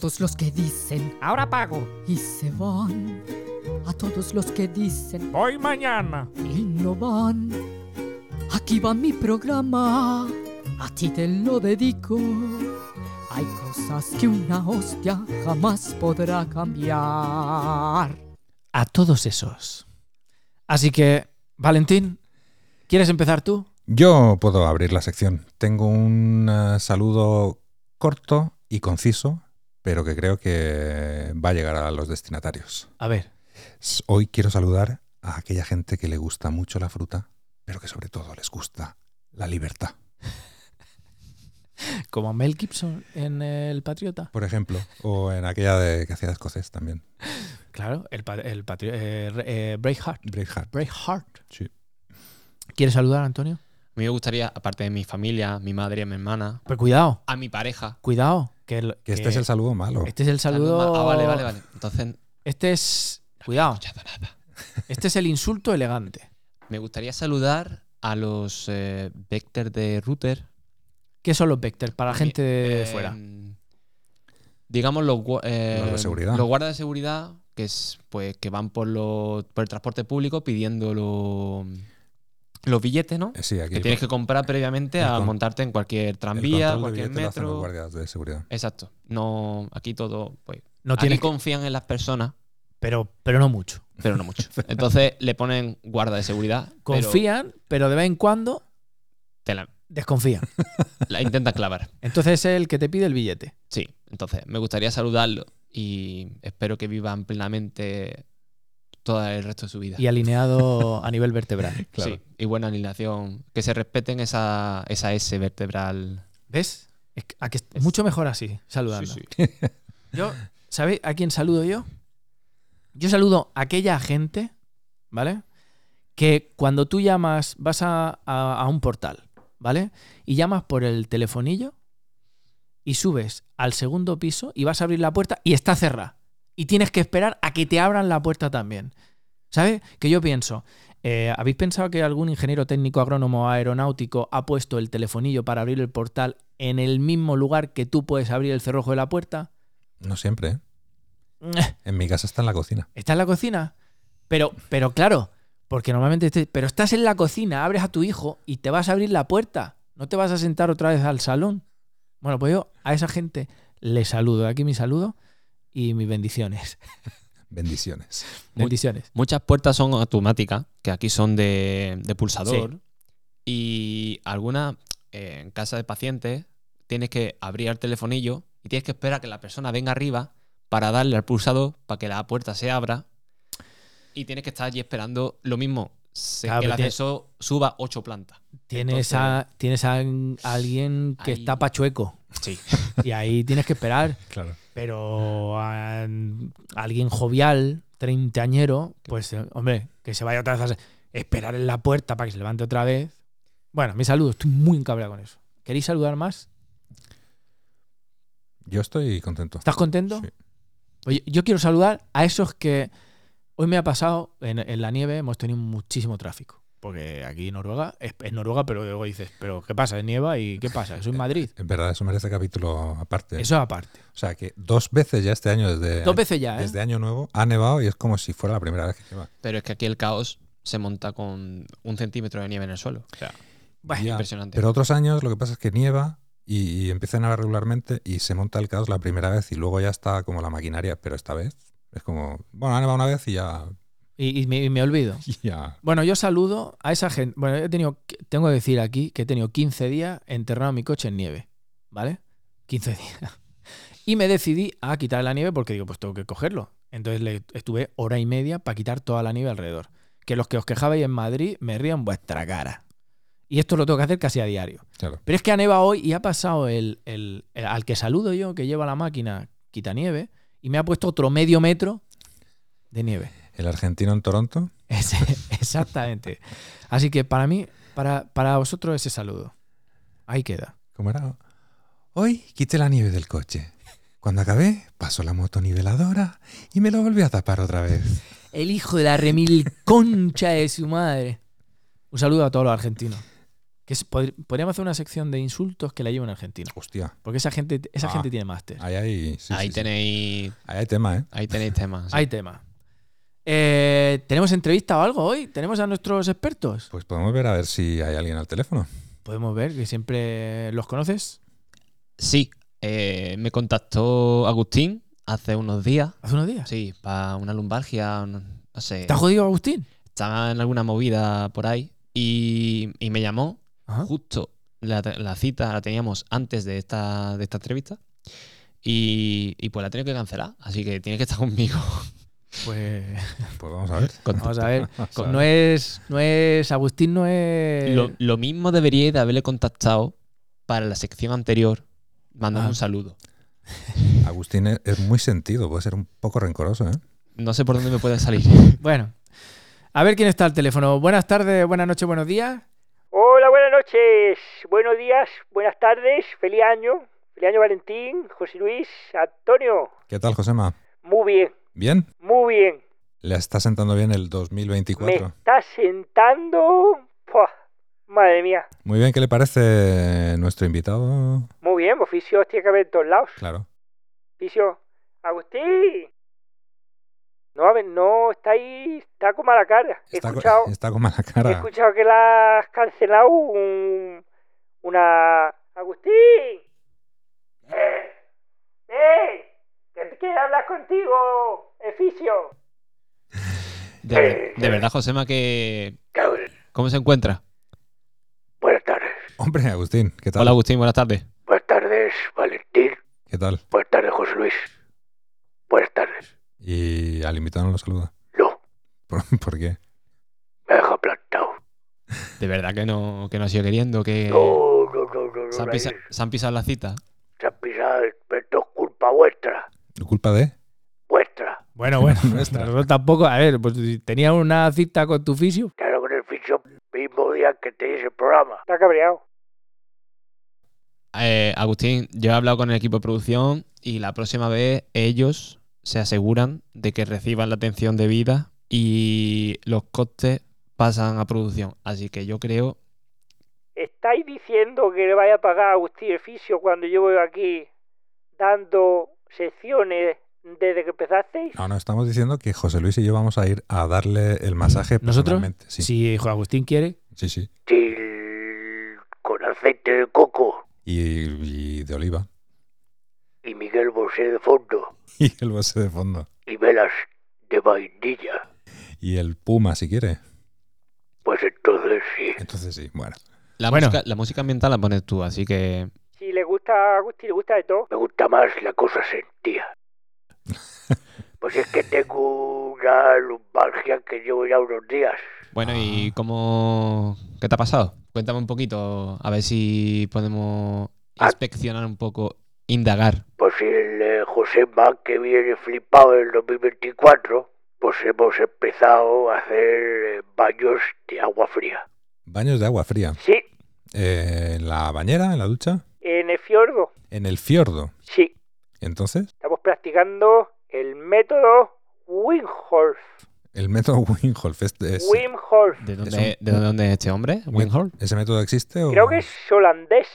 Todos los que dicen Ahora pago. y se van. A todos los que dicen Voy mañana. y no van. Aquí va mi programa. A ti te lo dedico. Hay cosas que una hostia jamás podrá cambiar. A todos esos. Así que, Valentín, ¿quieres empezar tú? Yo puedo abrir la sección. Tengo un eh, saludo corto y conciso, pero que creo que va a llegar a los destinatarios. A ver. Hoy quiero saludar a aquella gente que le gusta mucho la fruta, pero que sobre todo les gusta la libertad. Como Mel Gibson en El Patriota. Por ejemplo, o en aquella de que hacía de escocés también. Claro, el, pa- el Patriota. Eh, eh, Braveheart. Braveheart. Braveheart. Sí. ¿Quieres saludar, Antonio? A mí me gustaría, aparte de mi familia, mi madre y mi hermana, Pues cuidado, a mi pareja. cuidado. Que, el- Que este que es el saludo malo. este es el saludo. Ah, vale, vale, vale. Entonces, Este es. Cuidado. nada. Este es el insulto elegante. Me gustaría saludar a los eh, vectors de router. ¿Qué son los vectors para la gente de Eh, fuera? Digamos los, eh, Los de seguridad. Los guardas de seguridad que es pues que van por los por el transporte público pidiendo lo- los billetes, ¿no? Eh, Sí, aquí Que tienes que comprar previamente a con- montarte en cualquier el tranvía, cualquier billete lo hacen los metro. guardias de seguridad. Exacto. No, aquí todo, pues. No aquí que- confían en las personas, pero, pero no mucho. pero no mucho. Entonces le ponen guarda de seguridad. pero Confían, pero de vez en cuando te la, desconfían. la intentan clavar. Entonces es el que te pide el billete. Sí. Entonces me gustaría saludarlo y espero que vivan plenamente todo el resto de su vida. Y alineado a nivel vertebral. Claro. Sí, y buena alineación. Que se respeten esa, esa S vertebral. ¿Ves? Es, que- a que es mucho mejor así, saludando. Sí, sí. Yo, ¿sabéis a quién saludo yo? Yo saludo a aquella gente, ¿vale? Que cuando tú llamas, vas a, a- a un portal, ¿vale? Y llamas por el telefonillo y subes al segundo piso y vas a abrir la puerta y está cerrada. Y tienes que esperar a que te abran la puerta también. ¿Sabes? Que yo pienso, eh, ¿habéis pensado que algún ingeniero técnico agrónomo aeronáutico ha puesto el telefonillo para abrir el portal en el mismo lugar que tú puedes abrir el cerrojo de la puerta? No siempre, ¿eh? En mi casa está en la cocina. ¿Está en la cocina? Pero, pero claro, porque normalmente estés- pero estás en la cocina, abres a tu hijo y te vas a abrir la puerta. No te vas a sentar otra vez al salón. Bueno, pues yo a esa gente le saludo. Aquí mi saludo y mis bendiciones. Bendiciones. Muy- Bendiciones. Muchas puertas son automáticas, que aquí son de, de pulsador. Y algunas, eh, en casa de pacientes, tienes que abrir el telefonillo y tienes que esperar a que la persona venga arriba para darle al pulsador para que la puerta se abra. Y tienes que estar allí esperando lo mismo, se- Claro, que el ascensor suba ocho plantas. Tienes, Entonces- a, tienes a alguien que Ahí- está pachueco Sí. y ahí tienes que esperar. Claro. Pero a, alguien jovial, treintañero, pues eh, hombre, que se vaya otra vez a esperar en la puerta para que se levante otra vez. Bueno, mi saludo, estoy muy encabreado con eso. ¿Queréis saludar más? Yo estoy contento. ¿Estás contento? Sí. Oye, yo quiero saludar a esos que hoy me ha pasado en, en la nieve, hemos tenido muchísimo tráfico. Porque aquí en Noruega, es, es Noruega, pero luego dices, ¿pero qué pasa? ¿Es nieva? ¿Y qué pasa? ¿Eso en Madrid? Es verdad, eso merece capítulo aparte. Eso aparte. O sea, que dos veces ya este año, desde, Dos veces ya, ¿eh? desde Año Nuevo, ha nevado y es como si fuera la primera vez que nieva. Pero es que aquí el caos se monta con un centímetro de nieve en el suelo. O sea, Bueno, Ya, impresionante. Pero otros años lo que pasa es que nieva y, y empieza a nevar regularmente y se monta el caos la primera vez y luego ya está como la maquinaria, pero esta vez es como, bueno, ha nevado una vez y ya... y, y me, y me olvido. ya. Bueno, yo saludo a esa gente. Bueno, he tenido, tengo que decir aquí que he tenido 15 días enterrado mi coche en nieve. ¿Vale? 15 días. Y me decidí a quitar la nieve porque digo, pues tengo que cogerlo. Entonces le estuve hora y media para quitar toda la nieve alrededor. Que los que os quejabais en Madrid me rían vuestra cara. Y esto lo tengo que hacer casi a diario. Claro. Pero es que ha nevado hoy y ha pasado el, el- el- al que saludo yo, que lleva la máquina quita nieve, y me ha puesto otro medio metro de nieve. El argentino en Toronto, Ese- exactamente. Así que para mí, para, para vosotros ese saludo. Ahí queda. ¿cómo era? Hoy quité la nieve del coche. Cuando acabé, pasó la motoniveladora y me lo volví a tapar otra vez. El hijo de la remil concha de su madre. Un saludo a todos los argentinos. Que es- pod- podríamos hacer una sección de insultos que la lleven argentinos. Hostia, Porque esa gente, esa Ah. gente tiene máster. ahí hay, sí, ahí sí, sí. tenéis. Ahí hay tema, ¿eh? Ahí tenéis temas. sí. Hay tema. Eh, ¿Tenemos entrevista o algo hoy? ¿Tenemos a nuestros expertos? Pues podemos ver a ver si hay alguien al teléfono. Podemos ver que siempre los conoces. Sí, eh, me contactó Agustín hace unos días. Hace unos días. Sí, para una lumbalgia, no, no sé. ¿Te has jodido, Agustín? Estaba en alguna movida por ahí y, y me llamó. Ajá. Justo la, la cita la teníamos antes de esta, de esta entrevista y, y pues la tengo que cancelar. Así que tienes que estar conmigo. Pues Pues vamos a ver. vamos a ver. No es, no es. Agustín no es. Lo, lo mismo debería de haberle contactado para la sección anterior, mandando Ah. un saludo. Agustín es, es muy sentido, puede ser un poco rencoroso, ¿eh? No sé por dónde me puede salir. Bueno. A ver quién está al teléfono. Buenas tardes, buenas noches, buenos días. Hola, noches, buenos días, buenas tardes, feliz año, feliz año Valentín, José Luis, Antonio. ¿Qué tal, Josema? Muy bien, ¿Bien? muy bien. ¿Le está sentando bien el Me 2024? está sentando... ¡Pua! Madre mía. Muy bien, ¿qué le parece nuestro invitado? Muy bien, oficios tiene que haber en todos lados. Claro. Oficio... Agustín. No, a ver, no, está ahí, está con mala cara. He Está, escuchado, está con mala he cara. escuchado que la has cancelado un, una... Agustín. ¡Eh! ¡Eh! Que quiere hablar contigo, Eficio. De, de verdad, Josema, que. ¿Cómo se encuentra? Buenas tardes. Hombre, Agustín, ¿qué tal? Hola, Agustín, buenas tardes. Buenas tardes, Valentín. ¿Qué tal? Buenas tardes, José Luis. Buenas tardes. Y al invitado no lo saluda. No, ¿Por, por qué? me deja plantado. De verdad que no, que no ha sido queriendo, que. No, no, no, no, no. Se han, pisa- se han pisado la cita. Se han pisado, pero esto es culpa vuestra. ¿Culpa de? Vuestra. Bueno, bueno. Nuestra. Nosotros tampoco. A ver, pues tenía una cita con tu fisio. Claro, con el fisio mismo día que te hice el programa. Está cabreado. Eh, Agustín, yo he hablado con el equipo de producción y la próxima vez ellos se aseguran de que reciban la atención debida y los costes pasan a producción. Así que yo creo ¿Estáis diciendo que le vaya a pagar a Agustín el fisio cuando yo voy aquí dando secciones desde que empezasteis? No, no, estamos diciendo que José Luis y yo vamos a ir a darle el masaje ¿Nosotros? personalmente. Sí, Si Juan Agustín quiere. sí, sí. Til con aceite de coco Y, y de oliva. Y Miguel Bosé de fondo Y el base de fondo. y velas de vainilla. Y el puma, si quiere. Pues entonces sí. Entonces sí, bueno. la, Bueno. música, la música ambiental la pones tú, así que Si le gusta a Agustín, le gusta de todo. Me gusta más la cosa sentía. Pues es que tengo una lumbalgia que llevo ya unos días. Bueno, ¿y Ah. cómo... ¿Qué te ha pasado? Cuéntame un poquito, a ver si podemos Ah. inspeccionar un poco, indagar. Pues si el eh, José Más que viene flipado en el 2024, pues hemos empezado a hacer eh, baños de agua fría. Baños de agua fría. Sí, Eh, ¿En la bañera, en la ducha? en el fiordo. En el fiordo. Sí, Entonces, estamos practicando el método Wim Hof. el método Wingolf. Este es, Hof. ¿De Es dónde, un- ¿de dónde es este hombre? ¿Winhorn? ¿Ese método existe o Creo que es holandés.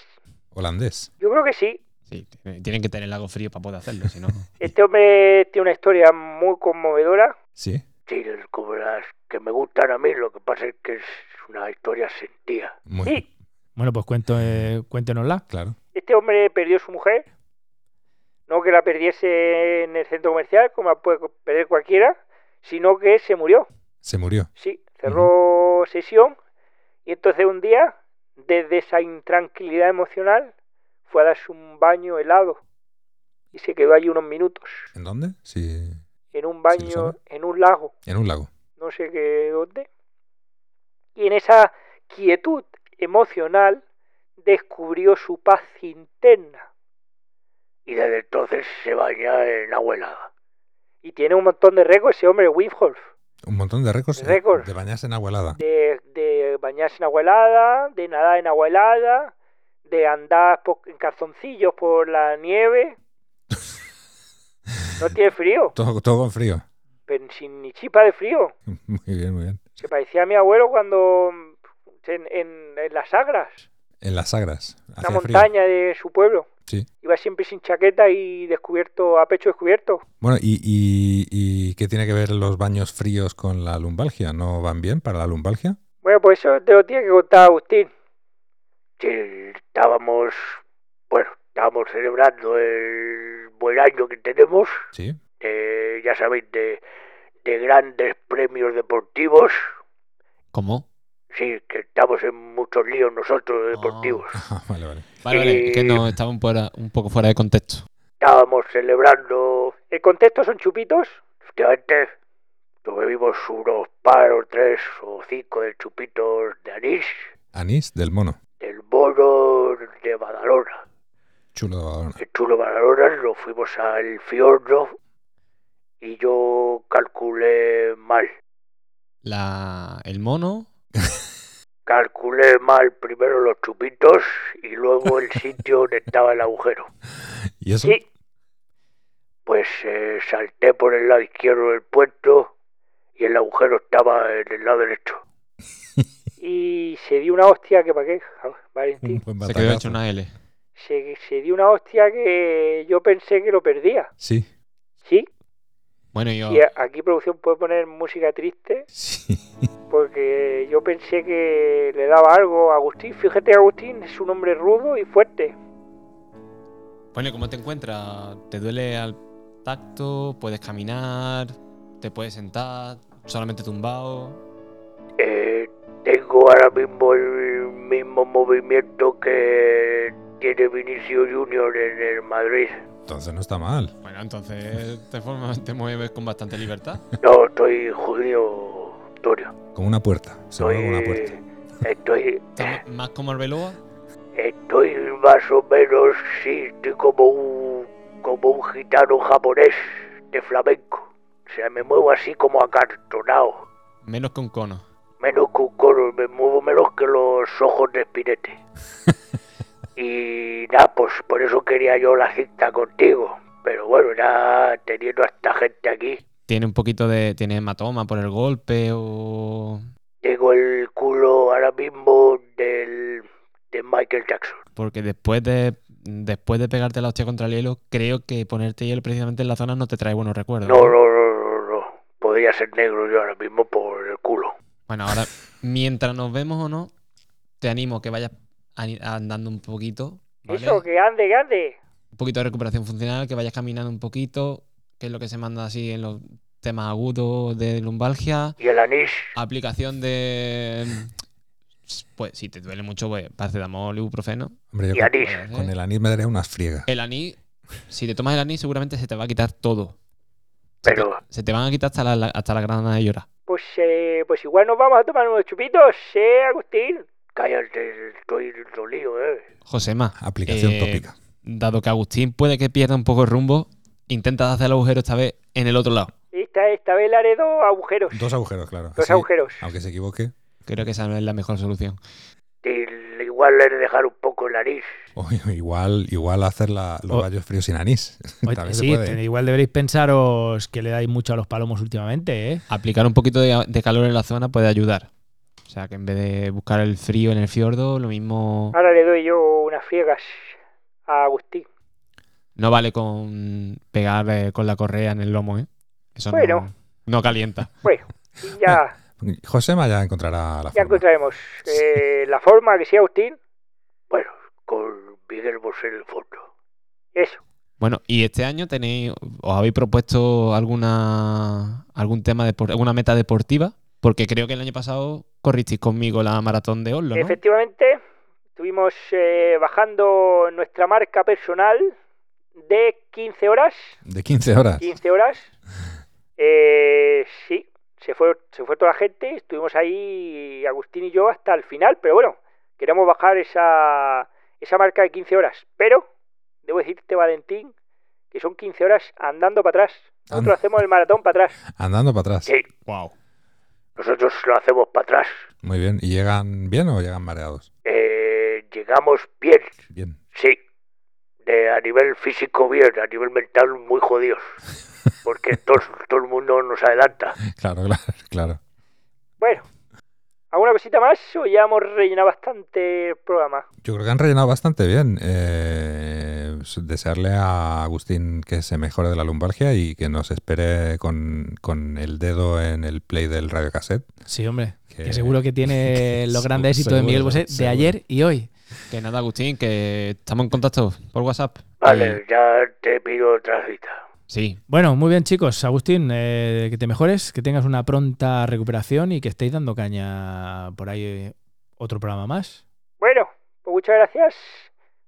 holandés? Yo creo que sí. Sí, tiene- tienen que tener el lago frío para poder hacerlo, si no... Este hombre tiene una historia muy conmovedora. Sí. Sí, como las que me gustan a mí, lo que pasa es que es una historia sentida. Muy Sí, Bueno, pues cuento, eh, cuéntenosla. claro. este hombre perdió su mujer. No que la perdiese en el centro comercial, como la puede perder cualquiera, sino que se murió. Se murió. Sí, cerró sesión y entonces un día, desde esa intranquilidad emocional, fue a darse un baño helado y se quedó allí unos minutos ¿En dónde? Sí. en un ¿Sí lo baño, en un lago, En un lago. no sé qué dónde. Y en esa quietud emocional descubrió su paz interna Y desde entonces se baña en agua helada. y tiene un montón de récords ese hombre, Wim Hof, Un montón de récords, eh, Récords. de bañarse en agua helada. de, de bañarse en agua helada, de nadar en agua helada, de andar en calzoncillos por la nieve. No tiene frío, Todo, todo con frío. pero sin ni chispa de frío. Muy bien, muy bien. Se parecía a mi abuelo cuando en, en- en las sagras, En las sagras. la frío. montaña de su pueblo. Sí. Iba siempre sin chaqueta y descubierto, a pecho descubierto. Bueno, ¿y, y, y qué tiene que ver los baños fríos con la lumbalgia? ¿No van bien para la lumbalgia? Bueno, pues eso te lo tiene que contar Agustín. Sí, estábamos, bueno, estábamos celebrando el buen año que tenemos, Sí. eh, ya sabéis, de, de grandes premios deportivos. ¿Cómo? Sí, que estamos en muchos líos nosotros deportivos. Ah, vale, vale. Vale, vale, que no, estaba un, fuera- un poco fuera de contexto. Estábamos celebrando, ¿El contexto son chupitos? efectivamente, nos bebimos unos par o tres o cinco de chupitos de anís, Anís del mono. Del mono de Badalona. Chulo de Badalona. El chulo Badalona, nos fuimos al fiordo y yo calculé mal. La, el mono... Calculé mal primero los chupitos y luego el sitio donde estaba el agujero. ¿Y eso? Sí. Pues eh, salté por el lado izquierdo del puerto y el agujero estaba en el lado derecho. Y se dio una hostia que para qué, Valentín. Se quedó hecho una L. Se, se dio una hostia que yo pensé que lo perdía. Sí. Sí, Bueno, yo... y aquí producción puede poner música triste Sí. porque yo pensé que le daba algo a Agustín. Fíjate, Agustín es un hombre rudo y fuerte. Bueno, ¿y ¿cómo te encuentras? ¿Te duele al tacto? ¿Puedes caminar? ¿Te puedes sentar? ¿Solamente tumbado? Mismo el mismo movimiento que tiene Vinicio Junior en el Madrid. Entonces no está mal. Bueno, entonces te, formas- te mueves con bastante libertad. No, estoy judío, Antonio. Como una puerta. Se mueve como una puerta. Estoy, ¿Estás m- más como Arbeloa? estoy más o menos, sí, estoy como un, como un gitano japonés de flamenco. O sea, me muevo así como acartonado. Menos que un cono. Menos que un coro, me muevo menos que los ojos de Spinete. Y nada, pues por eso quería yo la cita contigo. Pero bueno, ya teniendo a esta gente aquí, ¿Tiene un poquito de. ¿Tiene hematoma por el golpe o.? tengo el culo ahora mismo del de Michael Jackson. Porque después de. Después de pegarte la hostia contra el hielo, creo que ponerte hielo precisamente en la zona no te trae buenos recuerdos. No, no, no, no, no. Podría ser negro yo ahora mismo por el culo. Bueno, ahora, mientras nos vemos o no, te animo a que vayas andando un poquito. ¿vale? Eso, que ande, que ande. Un poquito de recuperación funcional, que vayas caminando un poquito, que es lo que se manda así en los temas agudos de lumbalgia. Y el anís, Aplicación de. Pues si te duele mucho, pues paracetamol, ibuprofeno. Hombre, yo y con, anís. con el anís me daría unas friegas. El anís, si te tomas el anís, seguramente se te va a quitar todo. Se, Pero- te, se te van a quitar hasta la, hasta la grana de llorar. Pues, eh, pues igual nos vamos a tomar unos chupitos, ¿eh, Agustín? cállate, estoy dolido, eh. Josema, Aplicación eh, tópica. dado que Agustín puede que pierda un poco el rumbo, intenta hacer el agujero esta vez en el otro lado. Esta, esta vez le haré dos agujeros. Dos agujeros, claro. Dos Así, agujeros. Aunque se equivoque. Creo que esa no es la mejor solución. Y igual de dejar un poco el anís. o igual, igual hacer la- los O- rayos fríos sin anís. Oye, También se sí, puede. te- igual deberéis pensaros que le dais mucho a los palomos últimamente, ¿eh? Aplicar un poquito de, de calor en la zona puede ayudar. O sea, que en vez de buscar el frío en el fiordo, lo mismo Ahora le doy yo unas friegas a Agustín. no vale con pegar eh, con la correa en el lomo, ¿eh? Eso Bueno. no, no calienta. Bueno, y ya, Josema ya encontrará la ya forma. encontraremos eh, la forma que sí, Agustín. Bueno, con Miguel Bosé en el fondo. Eso. Bueno, y este año tenéis, os habéis propuesto alguna algún tema de alguna meta deportiva, porque creo que el año pasado corristeis conmigo la maratón de Oslo, ¿no? Efectivamente, estuvimos eh, bajando nuestra marca personal de 15 horas. De 15 horas. 15 horas. Eh, sí, se fue, se fue toda la gente, estuvimos ahí, Agustín y yo, hasta el final, pero bueno, queremos bajar esa, esa marca de 15 horas. Pero, debo decirte, Valentín, que son 15 horas andando para atrás. Nosotros hacemos el maratón para atrás. Andando para atrás. Sí, Wow. nosotros lo hacemos para atrás. Muy bien. ¿Y llegan bien o llegan mareados? Eh, llegamos bien, Bien. sí. De, a nivel físico bien, a nivel mental muy jodidos. Porque todo, todo el mundo nos adelanta. Claro, claro, claro. Bueno, ¿alguna cosita más o ya hemos rellenado bastante el programa? Yo creo que han rellenado bastante bien. Eh, desearle a Agustín que se mejore de la lumbalgia y que nos espere con, con el dedo en el play del radiocassette. Sí, hombre. Que- Que seguro que tiene los grandes éxitos de Miguel Bosé de seguro. ayer y hoy. Que nada, Agustín, que estamos en contacto por WhatsApp. Vale, Y- ya te pido otra cita. sí, Bueno, muy bien, chicos. Agustín, eh, que te mejores, que tengas una pronta recuperación y que estéis dando caña por ahí eh, otro programa más. Bueno, pues muchas gracias.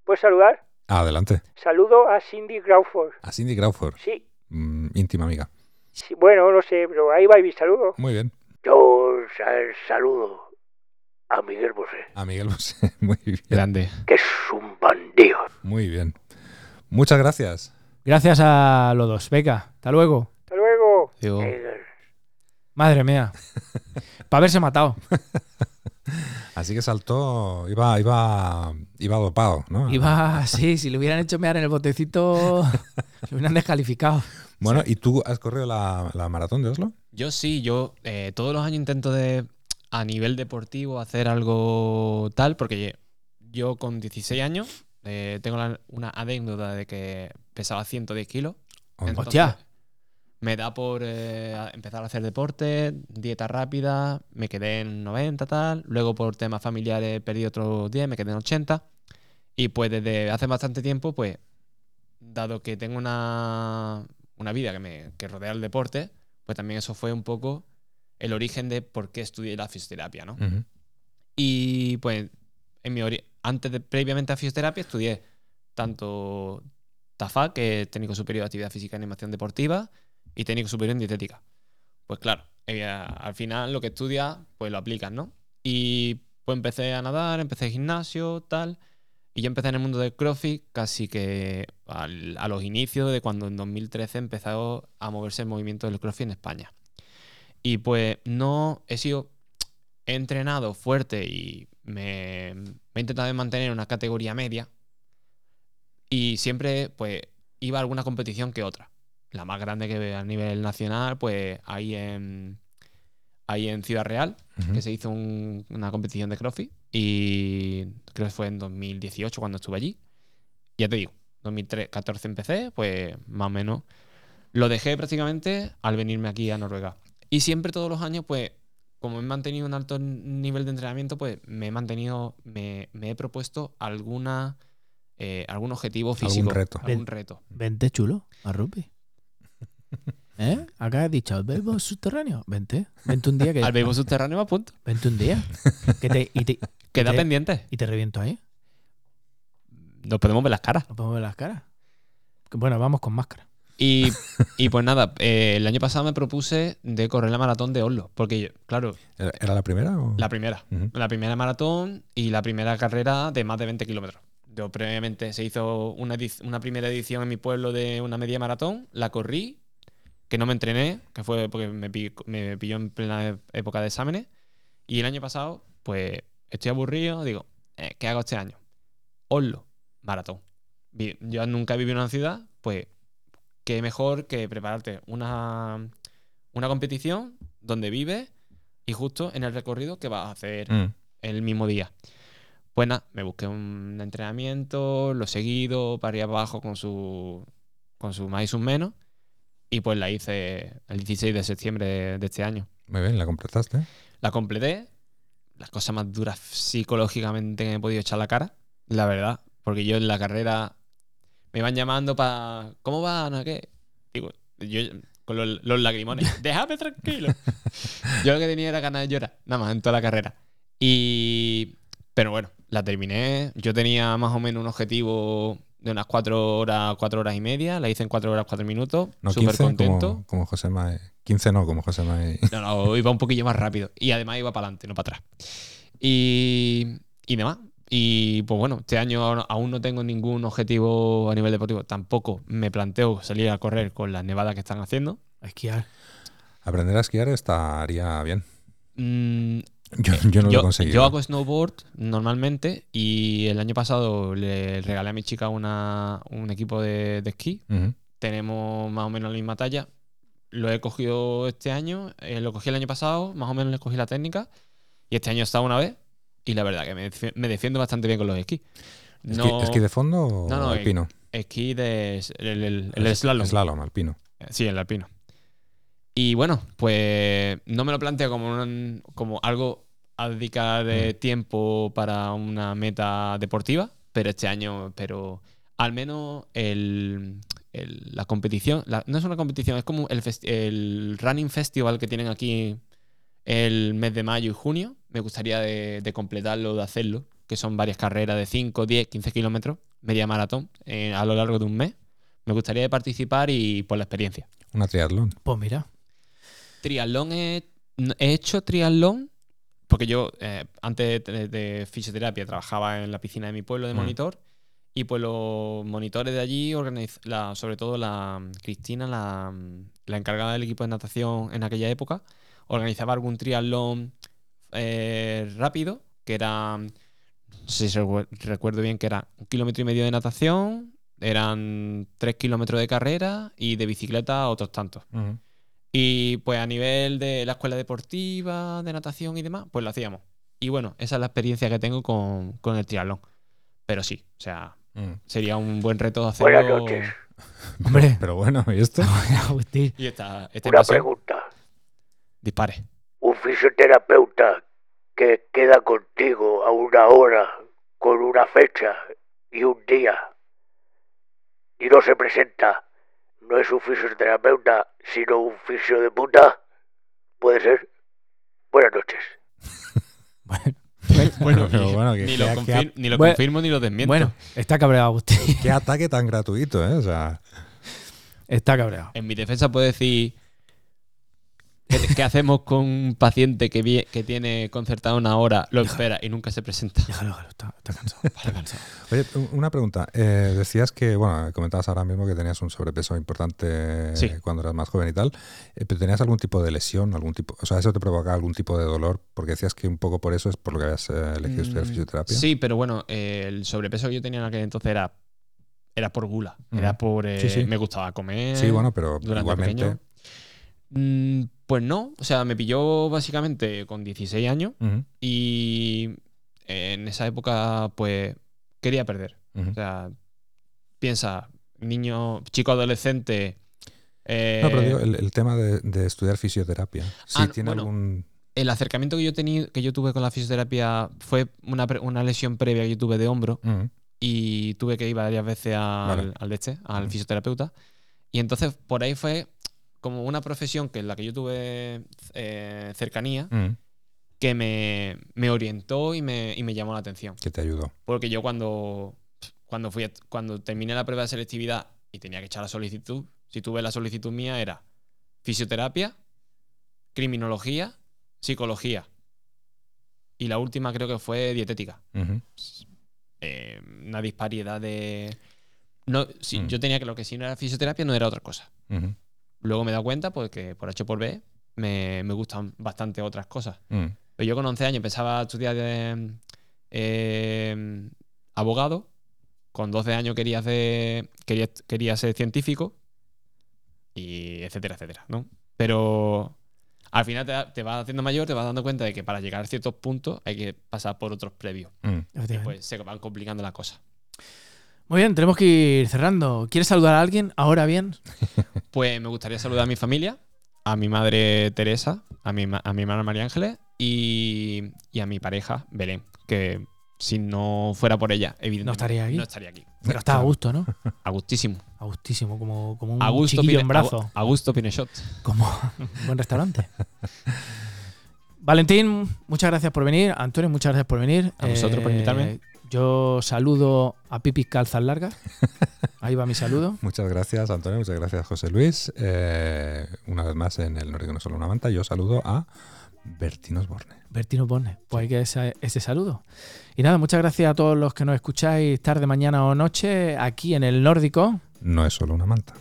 ¿Puedes saludar? Adelante. Saludo a Cindy Crawford. A Cindy Crawford, Sí, mm, íntima amiga. sí, bueno, no sé, pero ahí va mi saludo. Muy bien. Yo sa- saludo a Miguel Bosé, A Miguel Bosé. Muy bien. grande. que es un bandido. Muy bien. Muchas gracias. Gracias a los dos. Venga, hasta luego. Hasta luego. Digo. Madre mía. Para haberse matado. Así que saltó, iba, iba, iba dopado, ¿no? Iba, sí, si le hubieran hecho mear en el botecito, lo hubieran descalificado. Bueno, ¿y tú has corrido la, la maratón de Oslo? Yo sí, yo eh, todos los años intento de, a nivel deportivo, hacer algo tal, porque yo con 16 años eh, tengo la- una anécdota de que pesaba 110 kilos. Entonces, Hostia. Me da por eh, empezar a hacer deporte, dieta rápida, me quedé en 90 tal, luego por temas familiares perdí otros 10, me quedé en 80 y pues desde hace bastante tiempo pues dado que tengo una, una vida que me que rodea el deporte, pues también eso fue un poco el origen de por qué estudié la fisioterapia, ¿no? Y pues, en mi antes de, previamente a fisioterapia, estudié tanto TAFA, que es técnico superior de actividad física y animación deportiva, y técnico superior en dietética. Pues claro, eh, al final lo que estudias, pues lo aplicas, ¿no? Y pues empecé a nadar, empecé gimnasio, tal. Y yo empecé en el mundo del CrossFit casi que al- a los inicios de cuando en 2013 empezó a moverse el movimiento del CrossFit en España. Y pues no he sido he entrenado fuerte y me, me he intentado mantener una categoría media, Y siempre, pues, iba a alguna competición que otra. La más grande que a nivel nacional, pues, ahí en, ahí en Ciudad Real, Ujú. que se hizo un- una competición de CrossFit. Y creo que fue en 2018 cuando estuve allí. Ya te digo, 2014 empecé, pues, más o menos. Lo dejé prácticamente al venirme aquí a Noruega. Y siempre todos los años, pues, como he mantenido un alto nivel de entrenamiento, pues me he mantenido, me, me he propuesto alguna, eh, algún objetivo Algún físico. reto. Algún reto. Vente chulo a rugby. ¿Eh? Acá has dicho, ¿béisbol subterráneo? Vente. Vente un día que. Al béisbol subterráneo me apunto. Vente un día. Que te, y, te, Queda te- pendiente. y te reviento ahí. Nos podemos ver las caras. Nos podemos ver las caras. Bueno, vamos con máscara. Y, y pues nada, eh, el año pasado me propuse de correr la maratón de Oslo. Porque, yo- claro, ¿Era era la primera? O? la primera. La primera maratón y la primera carrera de más de 20 kilómetros. Yo previamente se hizo una, una primera edición en mi pueblo de una media maratón, la corrí, que no me entrené, que fue porque me, me pilló en plena época de exámenes. Y el año pasado, pues estoy aburrido, digo, eh, ¿qué hago este año? Oslo, maratón. Yo nunca he vivido en una ciudad, pues qué mejor que prepararte una, una competición donde vives y justo en el recorrido que vas a hacer Mm. el mismo día. Pues nada, me busqué un entrenamiento, lo he seguido para ir abajo con su con sus más y sus menos. Y pues la hice el 16 de septiembre de, de este año. Muy bien, la completaste. La completé. Las cosas más duras psicológicamente que me he podido echar la cara, la verdad. Porque yo en la carrera me iban llamando para. ¿Cómo van? ¿A qué? Digo, yo con los, los lagrimones. Déjame tranquilo. yo lo que tenía era ganas de llorar, nada más en toda la carrera. Y. Pero bueno, la terminé. Yo tenía más o menos un objetivo de unas cuatro horas, cuatro horas y media. La hice en cuatro horas, cuatro minutos. No Súper 15 contento. como, como José Mae. 15 no, como José Mae. No, no, iba un poquillo más rápido. Y además iba para adelante, no para atrás. Y, y demás. Y pues bueno, este año aún- no tengo ningún objetivo a nivel deportivo. Tampoco me planteo salir a correr con las nevadas que están haciendo. A esquiar. Aprender a esquiar estaría bien. Mm, Yo, yo no lo he yo, conseguido. yo hago snowboard normalmente y el año pasado le regalé a mi chica una, un equipo de, de esquí. Ujú. Tenemos más o menos la misma talla. Lo he cogido este año, eh, lo cogí el año pasado, más o menos le cogí la técnica. Y este año estado una vez y la verdad que me, defi- me defiendo bastante bien con los esquís. ¿Esquí, No, esquí de fondo o No, no, alpino? esquí de el, el, el slalom. Slalom, alpino. Sí, el alpino. Y bueno, pues no me lo planteo como, un- como algo a dedicar eh, tiempo para una meta deportiva, pero este año espero al menos el, el- la competición, la- no es una competición, es como el, festi- el Running Festival que tienen aquí el mes de mayo y junio. Me gustaría de, de completarlo, de hacerlo, que son varias carreras de 5, 10, 15 kilómetros, media maratón, eh, a lo largo de un mes. Me gustaría de participar y por la experiencia. Una triatlón. Pues mira. Triatlón he, he hecho triatlón porque yo eh, antes de, de fisioterapia trabajaba en la piscina de mi pueblo de Mm. monitor y pues los monitores de allí, organiz- la, sobre todo la Cristina, la, la encargada del equipo de natación en aquella época, organizaba algún triatlón eh, rápido que era, no sé si recu- recuerdo bien, que era un kilómetro y medio de natación, eran tres kilómetros de carrera y de bicicleta otros tantos. Y pues a nivel de la escuela deportiva, de natación y demás, pues lo hacíamos. Y bueno, esa es la experiencia que tengo con, con el triatlón. Pero sí, o sea, Mm. sería un buen reto hacerlo. Buenas noches. Hombre. Pero bueno, ¿y esto? Y esta, esta Una pregunta. dispare. Un fisioterapeuta que queda contigo a una hora, con una fecha y un día, y no se presenta, no es un fisioterapeuta, sino un fisio de puta. ¿Puede ser? Buenas noches. Bueno, Bueno, pero ni- bueno, que- ni, que- lo, que- confir- ni lo bueno, confirmo ni lo desmiento. bueno, está cabreado Agustín. Qué ataque tan gratuito, ¿eh? O sea, Está cabreado. En mi defensa puedo decir. ¿Qué, qué hacemos con un paciente que, tiene concertada una hora, lo espera y nunca se presenta? Déjalo, déjalo. Está, está cansado. Está cansado. oye, una pregunta. Eh, decías que, bueno, comentabas ahora mismo que tenías un sobrepeso importante Sí. cuando eras más joven y tal. Eh, pero ¿Tenías algún tipo de lesión? algún tipo, O sea, ¿eso te provocaba algún tipo de dolor? Porque decías que un poco por eso es por lo que habías eh, elegido estudiar Mm, fisioterapia. Sí, pero bueno, eh, el sobrepeso que yo tenía en aquel entonces era era por gula. Era por. eh, Sí, sí. Me gustaba comer. Sí, bueno, pero durante igualmente. Mm, pues no. O sea, me pilló básicamente con 16 años. Y en esa época, pues, quería perder. O sea, piensa, niño, chico adolescente. eh, No, pero digo, el, el tema de, de estudiar fisioterapia. Si Ah, tiene bueno. algún. el acercamiento que yo, tení, que yo tuve con la fisioterapia fue una, una lesión previa que yo tuve de hombro y tuve que ir varias veces al, Vale. al este, al fisioterapeuta. Y entonces por ahí fue como una profesión que en la que yo tuve eh, cercanía ujú, que me, me orientó y me, y me llamó la atención. Que te ayudó. Porque yo cuando, cuando, fui a- cuando terminé la prueba de selectividad y tenía que echar la solicitud, si tuve la solicitud mía era fisioterapia, criminología, psicología. Y la última creo que fue dietética. Eh, una disparidad de... No, sí, Mm. Yo tenía que lo que sí no era fisioterapia no era otra cosa. ujú, Luego me he dado cuenta pues, que por H por B me, me gustan bastante otras cosas. ujú. Pero yo con 11 años empezaba a estudiar de, eh, abogado. Con 12 años quería, hacer, quería, quería ser científico. Y etcétera, etcétera, ¿no? Pero al final te, te vas haciendo mayor, te vas dando cuenta de que para llegar a ciertos puntos hay que pasar por otros previos. ujú. Y pues se van complicando las cosas. Muy bien, tenemos que ir cerrando. ¿Quieres saludar a alguien? Ahora bien. Pues me gustaría saludar a mi familia, a mi madre Teresa, a mi, a mi hermana María Ángeles y, y a mi pareja Belén, que si no fuera por ella, evidentemente No estaría aquí. No estaría aquí. Pero está a gusto, ¿no? A gustísimo. A gustísimo, como, como un A gusto, chiquillo Pine- en brazo. A, gusto Pinechot. Como un buen restaurante. Valentín, muchas gracias por venir. Antonio, muchas gracias por venir. Eh, A vosotros por invitarme. Yo saludo a Pipi Calzas Largas. Ahí va mi saludo. Muchas gracias, Antonio. Muchas gracias, José Luis. Eh, una vez más en el Nórdico No Solo Una Manta, yo saludo a Bertín Osborne. Bertino pone. Pues hay que ese, ese saludo. Y nada, muchas gracias a todos los que nos escucháis tarde, mañana o noche aquí en el Nórdico. No es solo una manta.